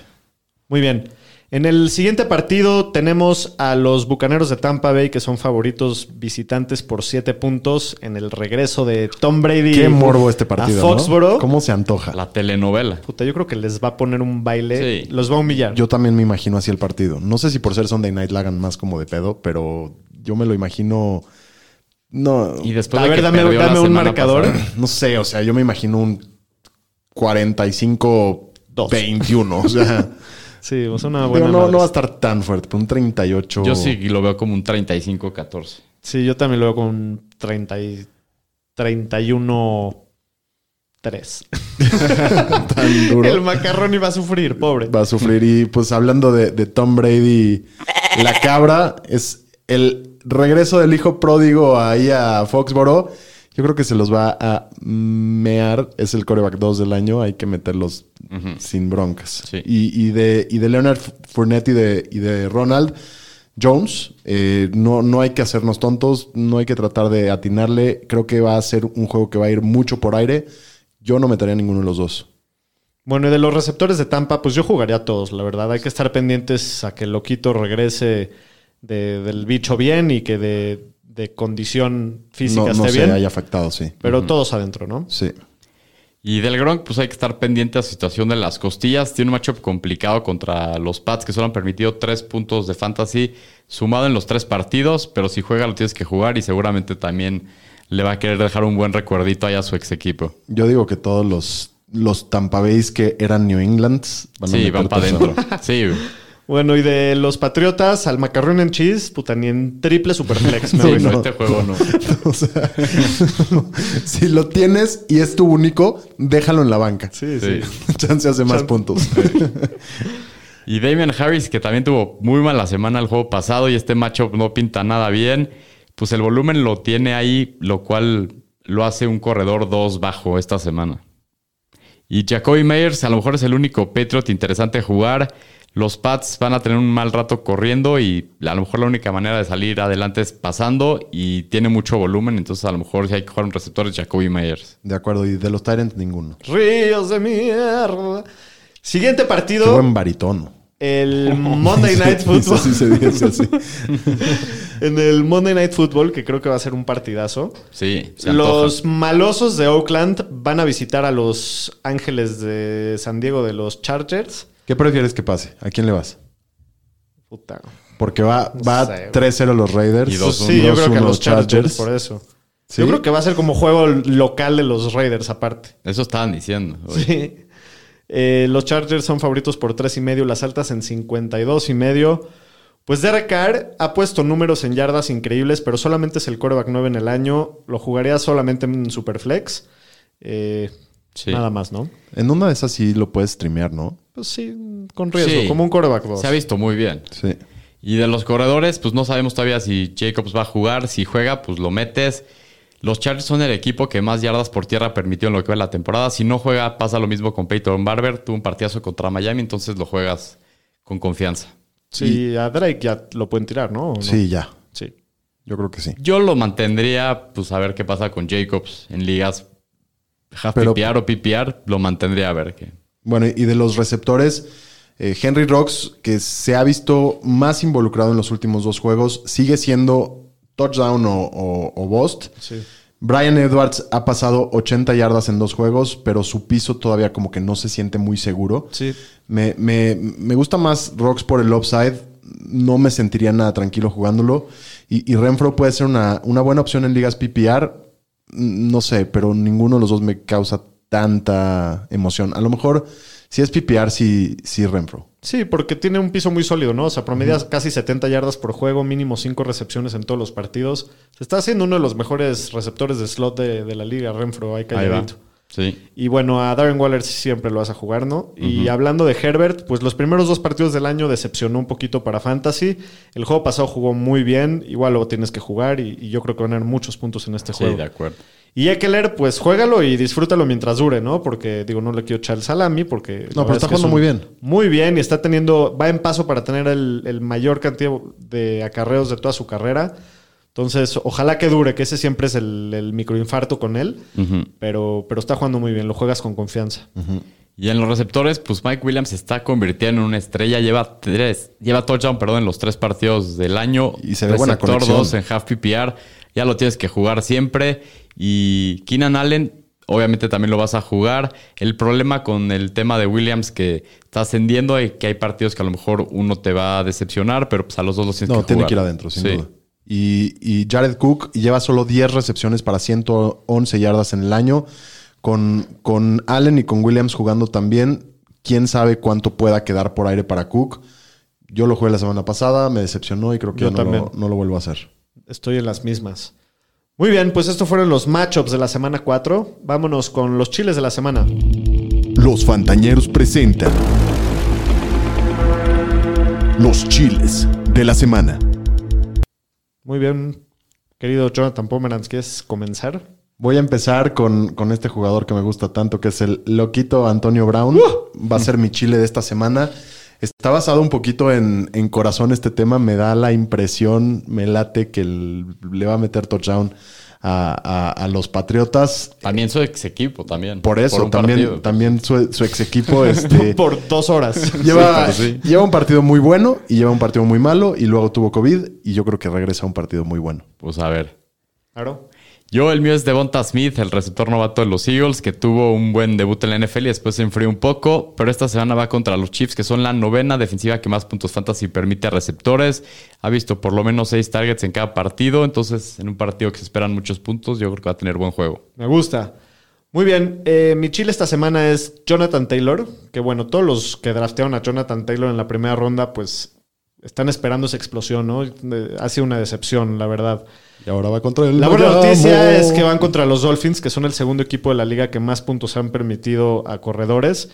Muy bien. En el siguiente partido tenemos a los Bucaneros de Tampa Bay, que son favoritos visitantes por 7 puntos en el regreso de Tom Brady. Qué morbo este partido, A ¿no? Foxboro. ¿Cómo se antoja? La telenovela. Puta, yo creo que les va a poner un baile. Sí. Los va a humillar. Yo también me imagino así el partido. No sé si por ser Sunday Night la hagan más como de pedo, pero yo me lo imagino... No, Y después A de ver, que dame- un marcador. pasada. no sé, o sea, yo me imagino un 45-21. O sea, Sí, o sea, una buena. no, madre. no va a estar tan fuerte, pero un 38. Yo sí lo veo como un 35-14. Sí, yo también lo veo con 30 y 31 3. tan duro. El macarrón iba a sufrir, pobre. va a sufrir. Y pues hablando de, de Tom Brady, la cabra es el regreso del hijo pródigo ahí a Foxboro. Yo creo que se los va a mear. Es el coreback 2 del año. Hay que meterlos sin broncas. Sí. Y, y de, y de Leonard Fournette y de, y de Ronald Jones, eh, no, no hay que hacernos tontos. No hay que tratar de atinarle. Creo que va a ser un juego que va a ir mucho por aire. Yo no metería a ninguno de los dos. Bueno, y de los receptores de Tampa, pues yo jugaría a todos, la verdad. Hay que estar pendientes a que el loquito regrese de- del bicho bien y que de, de condición física no esté no se bien. haya afectado, sí. Pero todos adentro, ¿no? Sí. Y del Gronk, pues hay que estar pendiente a la situación de las costillas. Tiene un matchup complicado contra los Pats, que solo han permitido tres puntos de fantasy sumado en los tres partidos, pero si juega lo tienes que jugar y seguramente también le va a querer dejar un buen recuerdito ahí a su ex equipo. Yo digo que todos los, los Tampa Bays que eran New England van a Sí, van para adentro. Sí, Bueno, y de los Patriotas al macarrón en cheese, puta, ni en triple superflex. me sí, no, no. este juego no. o sea, si lo tienes y es tu único, déjalo en la banca. Sí, sí. Sí. Chance hace más Chan- puntos. Y Damian Harris, que también tuvo muy mala semana el juego pasado y este matchup no pinta nada bien, pues el volumen lo tiene ahí, lo cual lo hace un corredor 2 bajo esta semana. Y Jacoby Meyers a lo mejor es el único Patriot interesante a jugar. Los Pats van a tener un mal rato corriendo y a lo mejor la única manera de salir adelante es pasando y tiene mucho volumen, entonces a lo mejor si hay que jugar un receptor es Jacoby Meyers. De acuerdo. Y de los Tyrants, ninguno. Ríos de mierda. Siguiente Qué partido, buen baritono. el Monday Night Football. Sí, se dice así. En el Monday Night Football, que creo que va a ser un partidazo. Sí, se. Los malosos de Oakland van a visitar a los Ángeles de San Diego de los Chargers. ¿Qué prefieres que pase? ¿A quién le vas? Puta. Porque va, No va sé, 3-0 los Raiders. Y dos- Sí, yo creo que a 2-1 los Chargers, por eso. ¿Sí? Yo creo que va a ser como juego local de los Raiders aparte. Eso estaban diciendo. Sí. Eh, los Chargers son favoritos por tres y medio, las altas en 52 y medio. Pues Derek Carr ha puesto números en yardas increíbles, pero solamente es el quarterback 9 en el año. Lo jugaría solamente en Superflex. Eh, Sí. Nada más, ¿no? En una de esas sí lo puedes streamear, ¿no? Pues sí, con riesgo, Sí. como un quarterback 2. Se ha visto muy bien. Sí. Y de los corredores, pues no sabemos todavía si Jacobs va a jugar. Si juega, pues lo metes. Los Chargers son el equipo que más yardas por tierra permitió en lo que va la temporada. Si no juega, pasa lo mismo con Peyton Barber. Tuvo un partidazo contra Miami, entonces lo juegas con confianza. Sí, a Drake ya lo pueden tirar, ¿no? ¿O no? Sí, ya. Sí. Yo creo que sí. Yo lo mantendría, pues a ver qué pasa con Jacobs en ligas half Pero- PPR o PPR. Lo mantendría a ver qué. Bueno, y de los receptores, eh, Henry Rocks, que se ha visto más involucrado en los últimos dos juegos, sigue siendo touchdown o, o, o bust. Sí. Brian Edwards ha pasado 80 yardas en dos juegos, pero su piso todavía como que no se siente muy seguro. Sí. Me, me- me gusta más Rocks por el upside. No me sentiría nada tranquilo jugándolo. Y, y Renfro puede ser una, una buena opción en ligas PPR. No sé, pero ninguno de los dos me causa tanta emoción. A lo mejor, si es PPR, sí, sí Renfro. Sí, porque tiene un piso muy sólido, ¿no? O sea, promedia casi 70 yardas por juego, mínimo 5 recepciones en todos los partidos. Se está haciendo uno de los mejores receptores de slot de, de la liga, Renfro, va. calladito. Sí. Y bueno, a Darren Waller siempre lo vas a jugar, ¿no? Y hablando de Herbert, pues los primeros dos partidos del año decepcionó un poquito para Fantasy. El juego pasado jugó muy bien, igual lo tienes que jugar y, y yo creo que van a tener muchos puntos en este Sí, juego. de acuerdo. Y Eckler, pues juégalo y disfrútalo mientras dure, ¿no? Porque, digo, no le quiero echar el salami porque... No, pero está es jugando un- muy bien. Muy bien y está teniendo... Va en paso para tener el, el mayor cantidad de acarreos de toda su carrera. Entonces, ojalá que dure, que ese siempre es el, el microinfarto con él. Pero, pero está jugando muy bien, lo juegas con confianza. Y en los receptores, pues Mike Williams se está convirtiendo en una estrella. Lleva tres, lleva touchdown, perdón, en los tres partidos del año. Y se ve buena Receptor conexión. 2 en half PPR. Ya lo tienes que jugar siempre. Y Keenan Allen, obviamente también lo vas a jugar. El problema con el tema de Williams que está ascendiendo y que hay partidos que a lo mejor uno te va a decepcionar, pero pues a los dos los tienes No, que tiene jugar. que ir adentro, sin Sí. duda. Y, y Jared Cook lleva solo 10 recepciones para 111 yardas en el año. Con, con Allen y con Williams jugando también, quién sabe cuánto pueda quedar por aire para Cook. Yo lo jugué la semana pasada, me decepcionó y creo que Yo no también. lo, no lo vuelvo a hacer. Estoy en las mismas. Muy bien, pues estos fueron los matchups de la semana 4. Vámonos con los chiles de la semana. Los Fantañeros presentan los chiles de la semana. Muy bien, querido Jonathan Pomeranz, ¿quieres comenzar? Voy a empezar con, con este jugador que me gusta tanto, que es el loquito Antonio Brown. Va a ser mi chile de esta semana. Está basado un poquito en, en corazón este tema. Me da la impresión, me late que el- le va a meter touchdown a, a- a los Patriotas. También su ex equipo, también. Por eso, también, partido. también su, su ex equipo este, Por dos horas. lleva, Sí, pero sí. lleva un partido muy bueno y lleva un partido muy malo y luego tuvo COVID y yo creo que regresa a un partido muy bueno. Pues a ver. Claro. Yo, el mío es Devonta Smith, el receptor novato de los Eagles, que tuvo un buen debut en la NFL y después se enfrió un poco, pero esta semana va contra los Chiefs, que son la novena defensiva que más puntos fantasy permite a receptores. Ha visto por lo menos seis targets en cada partido, entonces en un partido que se esperan muchos puntos, yo creo que va a tener buen juego. Me gusta. Muy bien, eh, mi chile esta semana es Jonathan Taylor, que bueno, todos los que draftearon a Jonathan Taylor en la primera ronda, pues están esperando esa explosión, ¿no? Eh, Ha sido una decepción, la verdad. Y ahora va contra el La buena noticia es que van contra los Dolphins, que son el segundo equipo de la liga que más puntos han permitido a corredores.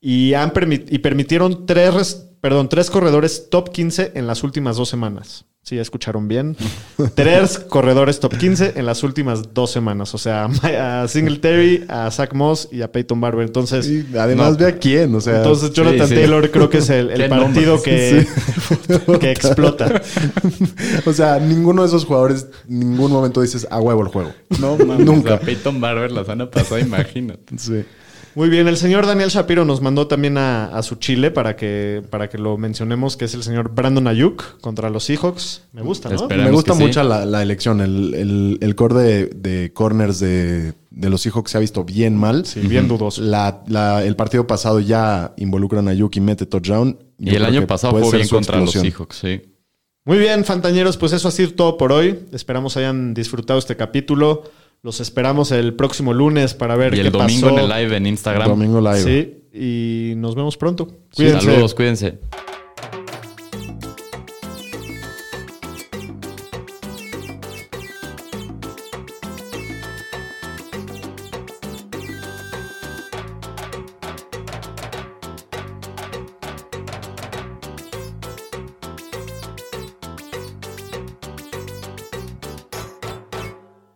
Y, han permi- y permitieron tres, res- perdón, tres corredores top 15 en las últimas dos semanas. Sí, ya escucharon bien. tres corredores top 15 en las últimas dos semanas. O sea, a Singletary, a Zach Moss y a Peyton Barber. Entonces, Y además No. ve a quién, o sea. entonces Jonathan sí. Taylor creo que es el, el partido que, que explota. o sea, ninguno de esos jugadores, en ningún momento dices a huevo el juego. No, Nunca. O sea, Peyton Barber la semana pasada, imagínate. Sí. Muy bien, el señor Daniel Shapiro nos mandó también a, a su Chile para que, para que lo mencionemos, que es el señor Brandon Ayuk contra los Seahawks. Me gusta, ¿no? Espera. Me Esperemos gusta sí. mucho la, la elección. El, el, el core de, de corners de, de los Seahawks se ha visto bien mal. Sí, bien dudoso. La, la- el partido pasado ya involucran a Yuki y mete touchdown. Yo Y el año pasado ser bien contra los. Seahawks, sí. Muy bien, Fantañeros, pues eso ha sido todo por hoy. Esperamos hayan disfrutado este capítulo. Los esperamos el próximo lunes para ver Y qué el domingo pasó. en el live en Instagram. Domingo live. Sí, y nos vemos pronto. Sí, Cuídense. Saludos, cuídense.